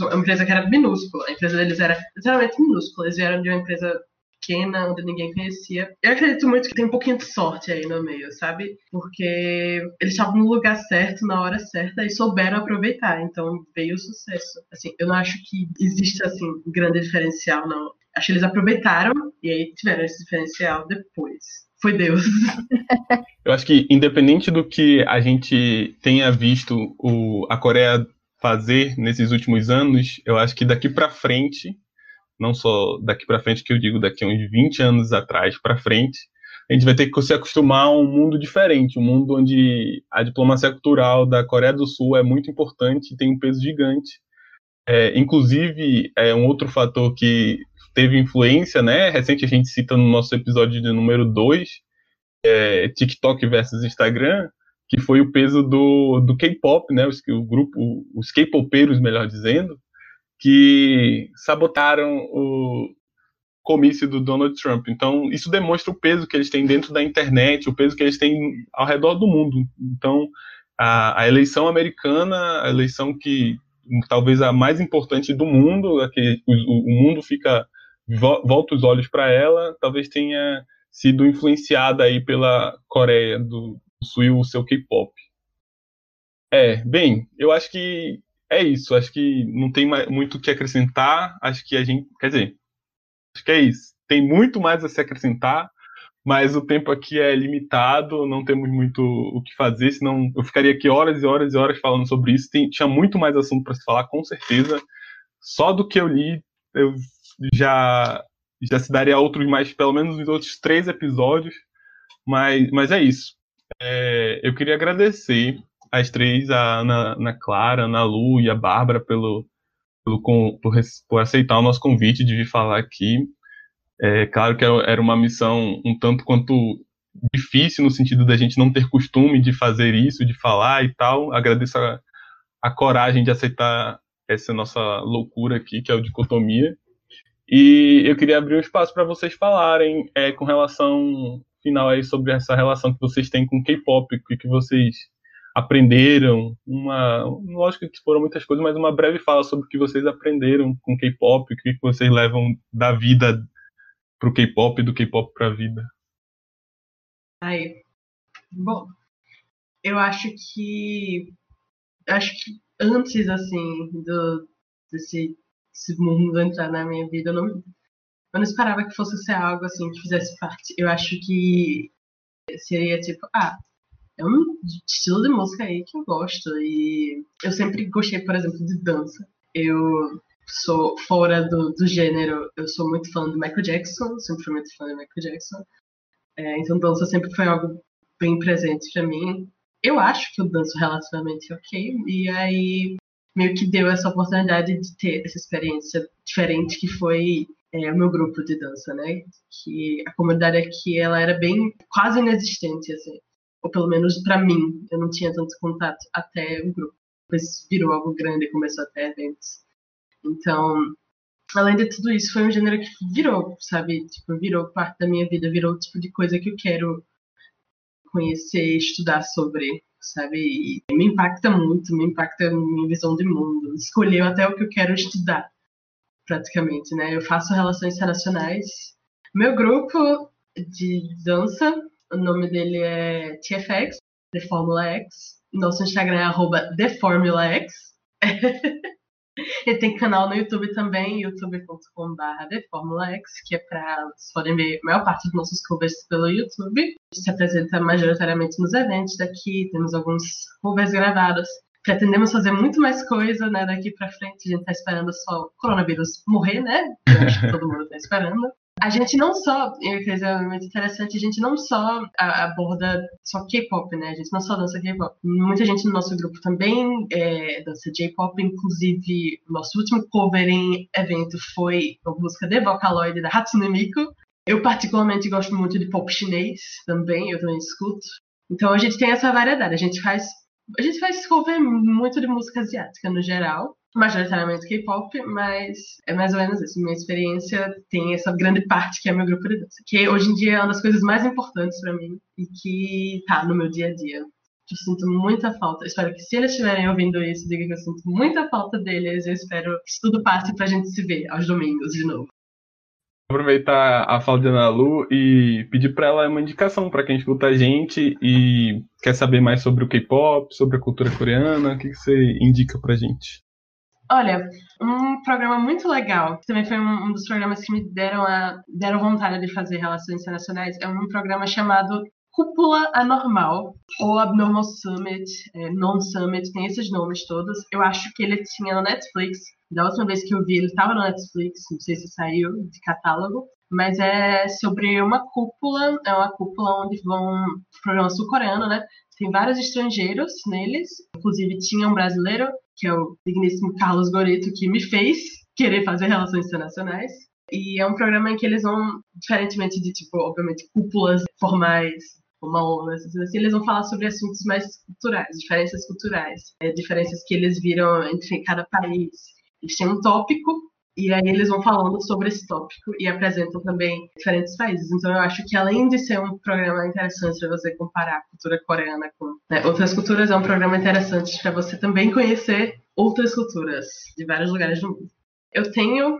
uma empresa que era minúscula. A empresa deles era literalmente minúscula. Eles vieram de uma empresa pequena, onde ninguém conhecia. Eu acredito muito que tem um pouquinho de sorte aí no meio, sabe? Porque eles estavam no lugar certo, na hora certa, e souberam aproveitar. Então veio o sucesso. Assim, eu não acho que exista, assim, grande diferencial, não. Acho que eles aproveitaram e aí tiveram esse diferencial depois foi Deus. [LAUGHS] Eu acho que, independente do que a gente tenha visto o, a Coreia fazer nesses últimos anos, eu acho que daqui para frente, não só daqui para frente que eu digo, daqui a uns 20 anos atrás para frente, a gente vai ter que se acostumar a um mundo diferente, um mundo onde a diplomacia cultural da Coreia do Sul é muito importante e tem um peso gigante. É, inclusive, é um outro fator que teve influência, né? Recente a gente cita no nosso episódio de número 2, é, TikTok versus Instagram, que foi o peso do, do K-pop, né? Os, o grupo, os K-popeiros, melhor dizendo, que sabotaram o comício do Donald Trump. Então, isso demonstra o peso que eles têm dentro da internet, o peso que eles têm ao redor do mundo. Então, a, a eleição americana, a eleição que talvez a mais importante do mundo, a que o, o mundo fica volta os olhos para ela, talvez tenha sido influenciada aí pela Coreia do Sul o seu K-pop. É, bem, eu acho que é isso. Acho que não tem muito o que acrescentar. Acho que a gente, quer dizer, acho que é isso. Tem muito mais a se acrescentar, mas o tempo aqui é limitado, não temos muito o que fazer, senão eu ficaria aqui horas e horas e horas falando sobre isso. Tem, tinha muito mais assunto para se falar, com certeza. Só do que eu li, eu já já se daria outros mais, pelo menos os outros três episódios, mas, mas é isso. É, eu queria agradecer as três, a Ana, Ana Clara, a Ana Lu e a Bárbara, pelo, pelo por, por, aceitar o nosso convite de vir falar aqui. É claro que era uma missão um tanto quanto difícil no sentido da gente não ter costume de fazer isso, de falar e tal. Agradeço a, a coragem de aceitar essa nossa loucura aqui, que é o dicotomia. E eu queria abrir um espaço para vocês falarem é, com relação final aí sobre essa relação que vocês têm com K-pop, o que vocês aprenderam, uma, lógico que foram muitas coisas, mas uma breve fala sobre o que vocês aprenderam com K-pop, o que vocês levam da vida pro K-pop e do K-pop pra vida. Aí, bom, eu acho que acho que antes assim do desse, desse mundo entrar na minha vida, eu não, eu não esperava que fosse ser algo assim que fizesse parte. Eu acho que seria tipo, ah, é um estilo de música aí que eu gosto. E eu sempre gostei, por exemplo, de dança. Eu sou fora do, do gênero, eu sou muito fã do Michael Jackson, sempre fui muito fã do Michael Jackson. É, então dança sempre foi algo bem presente para mim. Eu acho que eu danço relativamente ok, e aí meio que deu essa oportunidade de ter essa experiência diferente que foi é, o meu grupo de dança, né? Que a comunidade aqui ela era bem quase inexistente, assim ou pelo menos para mim, eu não tinha tanto contato até o grupo. Depois virou algo grande e começou até eventos. Então, além de tudo isso, foi um gênero que virou, sabe? Tipo, virou parte da minha vida, virou o tipo de coisa que eu quero conhecer, estudar sobre, sabe? E me impacta muito, me impacta a minha visão de mundo. Escolheu até o que eu quero estudar, praticamente, né? Eu faço relações internacionais. Meu grupo de dança o nome dele é TFX, The Formula X. Nosso Instagram é arroba TheFormulaX. [LAUGHS] Ele [LAUGHS] tem canal no YouTube também, youtube.com.br que é para vocês podem ver a maior parte dos nossos covers pelo YouTube. A gente se apresenta majoritariamente nos eventos daqui, temos alguns covers gravados. Pretendemos fazer muito mais coisa né, daqui para frente. A gente está esperando só o coronavírus morrer, né? Eu acho que todo mundo está esperando a gente não só, é coisa muito interessante, a gente não só aborda só K-pop, né? A gente não só dança K-pop. Muita gente no nosso grupo também é, dança J-pop, inclusive nosso último cover em evento foi a música de Vocaloid da Hatsune Miku. Eu particularmente gosto muito de pop chinês também, eu também escuto. Então a gente tem essa variedade, a gente faz a gente faz cover muito de música asiática no geral, majoritariamente K-pop, mas é mais ou menos isso. Minha experiência tem essa grande parte que é meu grupo de dança, que hoje em dia é uma das coisas mais importantes para mim e que tá no meu dia a dia. Eu sinto muita falta. Espero que se eles estiverem ouvindo isso, diga que eu sinto muita falta deles. Eu espero que isso tudo passe pra gente se ver aos domingos de novo. Aproveitar a fala de Ana Lu e pedir para ela uma indicação para quem escuta a gente e quer saber mais sobre o K-pop, sobre a cultura coreana. O que você indica pra gente? Olha, um programa muito legal, também foi um, um dos programas que me deram, a, deram vontade de fazer relações internacionais, é um programa chamado Cúpula Anormal, ou Abnormal Summit, é, Non-Summit, tem esses nomes todos. Eu acho que ele tinha no Netflix. Da última vez que eu vi, ele estava no Netflix, não sei se saiu de catálogo. Mas é sobre uma cúpula, é uma cúpula onde vão. programa sul-coreano, né? Tem vários estrangeiros neles, inclusive tinha um brasileiro, que é o digníssimo Carlos Goreto, que me fez querer fazer relações internacionais. E é um programa em que eles vão, diferentemente de, tipo, obviamente, cúpulas formais, uma ONU, assim, eles vão falar sobre assuntos mais culturais, diferenças culturais, é, diferenças que eles viram entre cada país. Eles têm um tópico e aí eles vão falando sobre esse tópico e apresentam também diferentes países. Então eu acho que além de ser um programa interessante para você comparar a cultura coreana com né, outras culturas, é um programa interessante para você também conhecer outras culturas de vários lugares do mundo. Eu tenho,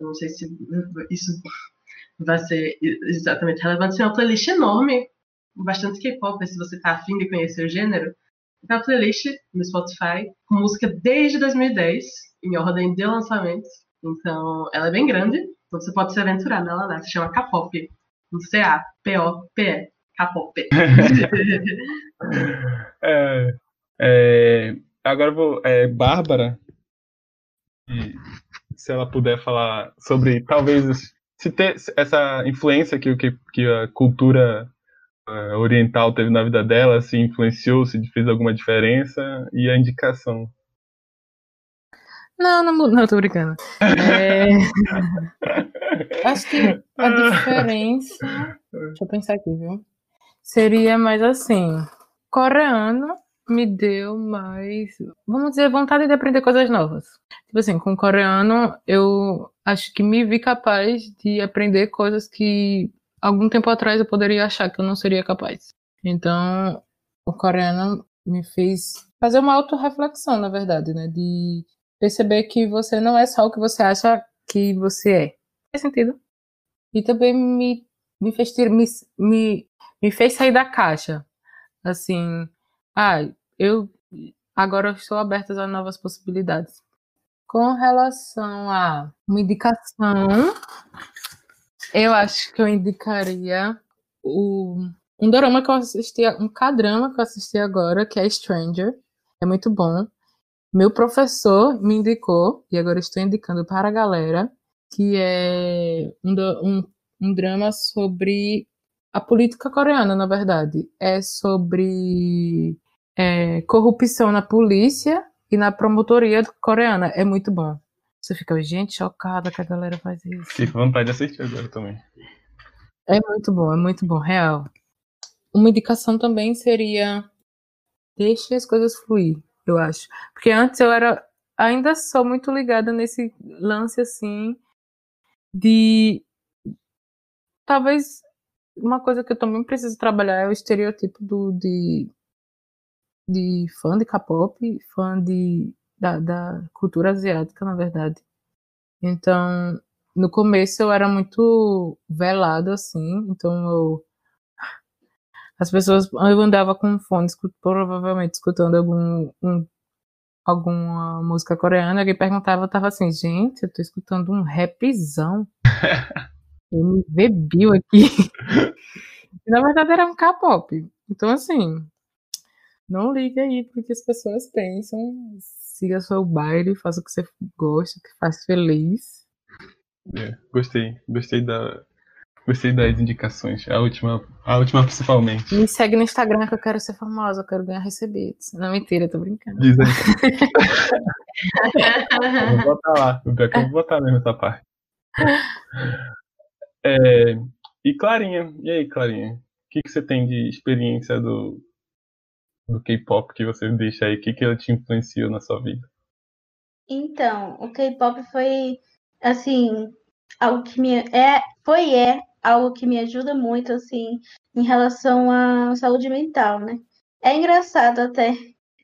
não sei se isso vai ser exatamente relevante, é uma playlist enorme, bastante K-pop, se você está afim de conhecer o gênero. É uma playlist no Spotify com música desde 2010, em ordem de lançamentos então, ela é bem grande, então você pode se aventurar nela, né? Se chama K-pop. C-A-P-O-P-E. K-pop. [LAUGHS] é, é, agora vou. É, Bárbara, se ela puder falar sobre talvez se ter essa influência que, que, que a cultura uh, oriental teve na vida dela, se influenciou, se fez alguma diferença, e a indicação. Não, não, não tô brincando. É... Acho que a diferença. Deixa eu pensar aqui, viu? Seria mais assim: coreano me deu mais, vamos dizer, vontade de aprender coisas novas. Tipo assim, com coreano eu acho que me vi capaz de aprender coisas que algum tempo atrás eu poderia achar que eu não seria capaz. Então, o coreano me fez fazer uma autorreflexão, na verdade, né? De perceber que você não é só o que você acha que você é. Faz sentido? E também me, me fez me, me, me fez sair da caixa. Assim, ah, eu agora estou aberta a novas possibilidades. Com relação a uma indicação, eu acho que eu indicaria o, um drama que eu assisti, um K-drama que eu assisti agora, que é Stranger. É muito bom. Meu professor me indicou, e agora estou indicando para a galera, que é um, um, um drama sobre a política coreana, na verdade. É sobre é, corrupção na polícia e na promotoria coreana. É muito bom. Você fica, gente, chocada que a galera faz isso. Fico vontade de assistir agora também. É muito bom, é muito bom, real. Uma indicação também seria deixe as coisas fluir, eu acho. Porque antes eu era ainda sou muito ligada nesse lance assim de talvez uma coisa que eu também preciso trabalhar é o estereotipo do de de fã de K-pop, fã de da, da cultura asiática, na verdade. Então, no começo eu era muito velado, assim, então eu. As pessoas. Eu andava com fone, provavelmente escutando algum, um, alguma música coreana, alguém perguntava, eu tava assim, gente, eu tô escutando um rapzão. [LAUGHS] MV Bill aqui. e, [LAUGHS] na verdade era um K-pop. Então, assim, não ligue aí porque as pessoas pensam siga seu baile, faça o que você gosta, que faz feliz. É, gostei, gostei da. Gostei das indicações. A última, a última principalmente. Me segue no Instagram que eu quero ser famosa, eu quero ganhar recebidos. Não, mentira, eu tô brincando. Diz aí. [LAUGHS] eu vou botar lá. O pior que eu vou botar mesmo essa parte. É, e Clarinha, e aí, Clarinha? O que, que você tem de experiência do, do K-pop que você deixa aí? O que, que ela te influenciou na sua vida? Então, o K-pop foi, assim, algo que me. É, foi e é algo que me ajuda muito, assim, em relação à saúde mental, né? É engraçado até.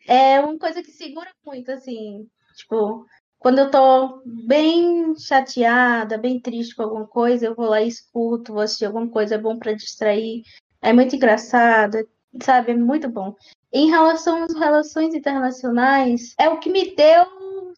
É uma coisa que segura muito, assim, tipo, quando eu tô bem chateada, bem triste com alguma coisa, eu vou lá e escuto, vou assistir alguma coisa, é bom para distrair. É muito engraçado, sabe? É muito bom. Em relação às relações internacionais, é o que me deu,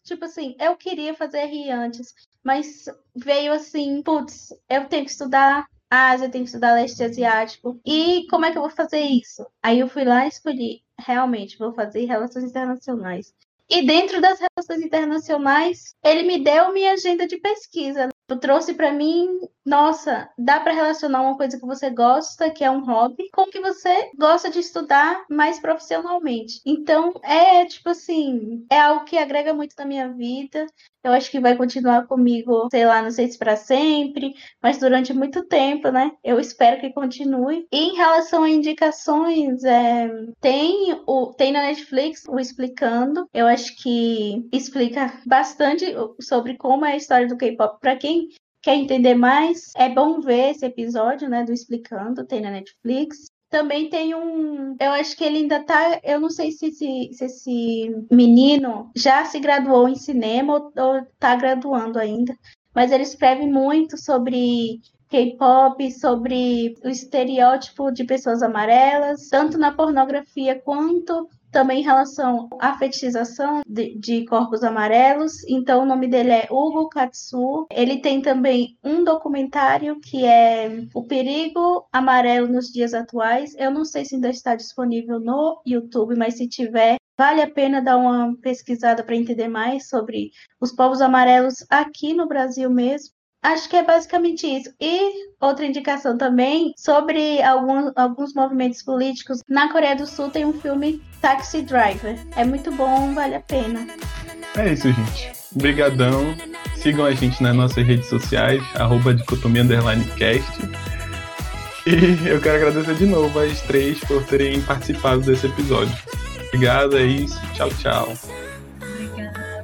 tipo assim, eu queria fazer RI antes, mas veio assim, putz, eu tenho que estudar Ásia, tenho que estudar leste asiático. E como é que eu vou fazer isso? Aí eu fui lá e escolhi, realmente, vou fazer relações internacionais. E dentro das relações internacionais, ele me deu minha agenda de pesquisa. Tu trouxe para mim, nossa, dá para relacionar uma coisa que você gosta, que é um hobby, com o que você gosta de estudar mais profissionalmente. Então, é tipo assim, é algo que agrega muito na minha vida. Eu acho que vai continuar comigo, sei lá, não sei se para sempre, mas durante muito tempo, né? Eu espero que continue. E em relação a indicações, é, tem o tem na Netflix o explicando. Eu acho que explica bastante sobre como é a história do K-pop para quem quer entender mais. É bom ver esse episódio, né, do explicando, tem na Netflix. Também tem um. Eu acho que ele ainda tá. Eu não sei se esse, se esse menino já se graduou em cinema ou, ou tá graduando ainda. Mas ele escreve muito sobre K-pop, sobre o estereótipo de pessoas amarelas, tanto na pornografia quanto também em relação à fetichização de, de, corpos amarelos. Então, o nome dele é Hugo Katsu. Ele tem também um documentário que é O Perigo Amarelo nos Dias Atuais. Eu não sei se ainda está disponível no YouTube, mas se tiver, vale a pena dar uma pesquisada para entender mais sobre os povos amarelos aqui no Brasil mesmo. Acho que é basicamente isso. E outra indicação também sobre algum, alguns movimentos políticos. Na Coreia do Sul tem um filme Taxi Driver. É muito bom, vale a pena. É isso, gente. Obrigadão. Sigam a gente nas nossas redes sociais, arroba dicotomia cast. E eu quero agradecer de novo às três por terem participado desse episódio. Obrigado, é isso. Tchau, tchau. Obrigada.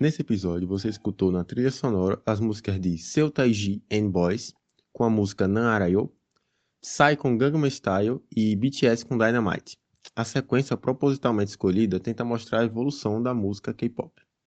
Nesse episódio, você escutou na trilha sonora as músicas de Seu Taiji and Boys, com a música Nan Arayo, Psy com Gangnam Style e BTS com Dynamite. A sequência propositalmente escolhida tenta mostrar a evolução da música K-pop.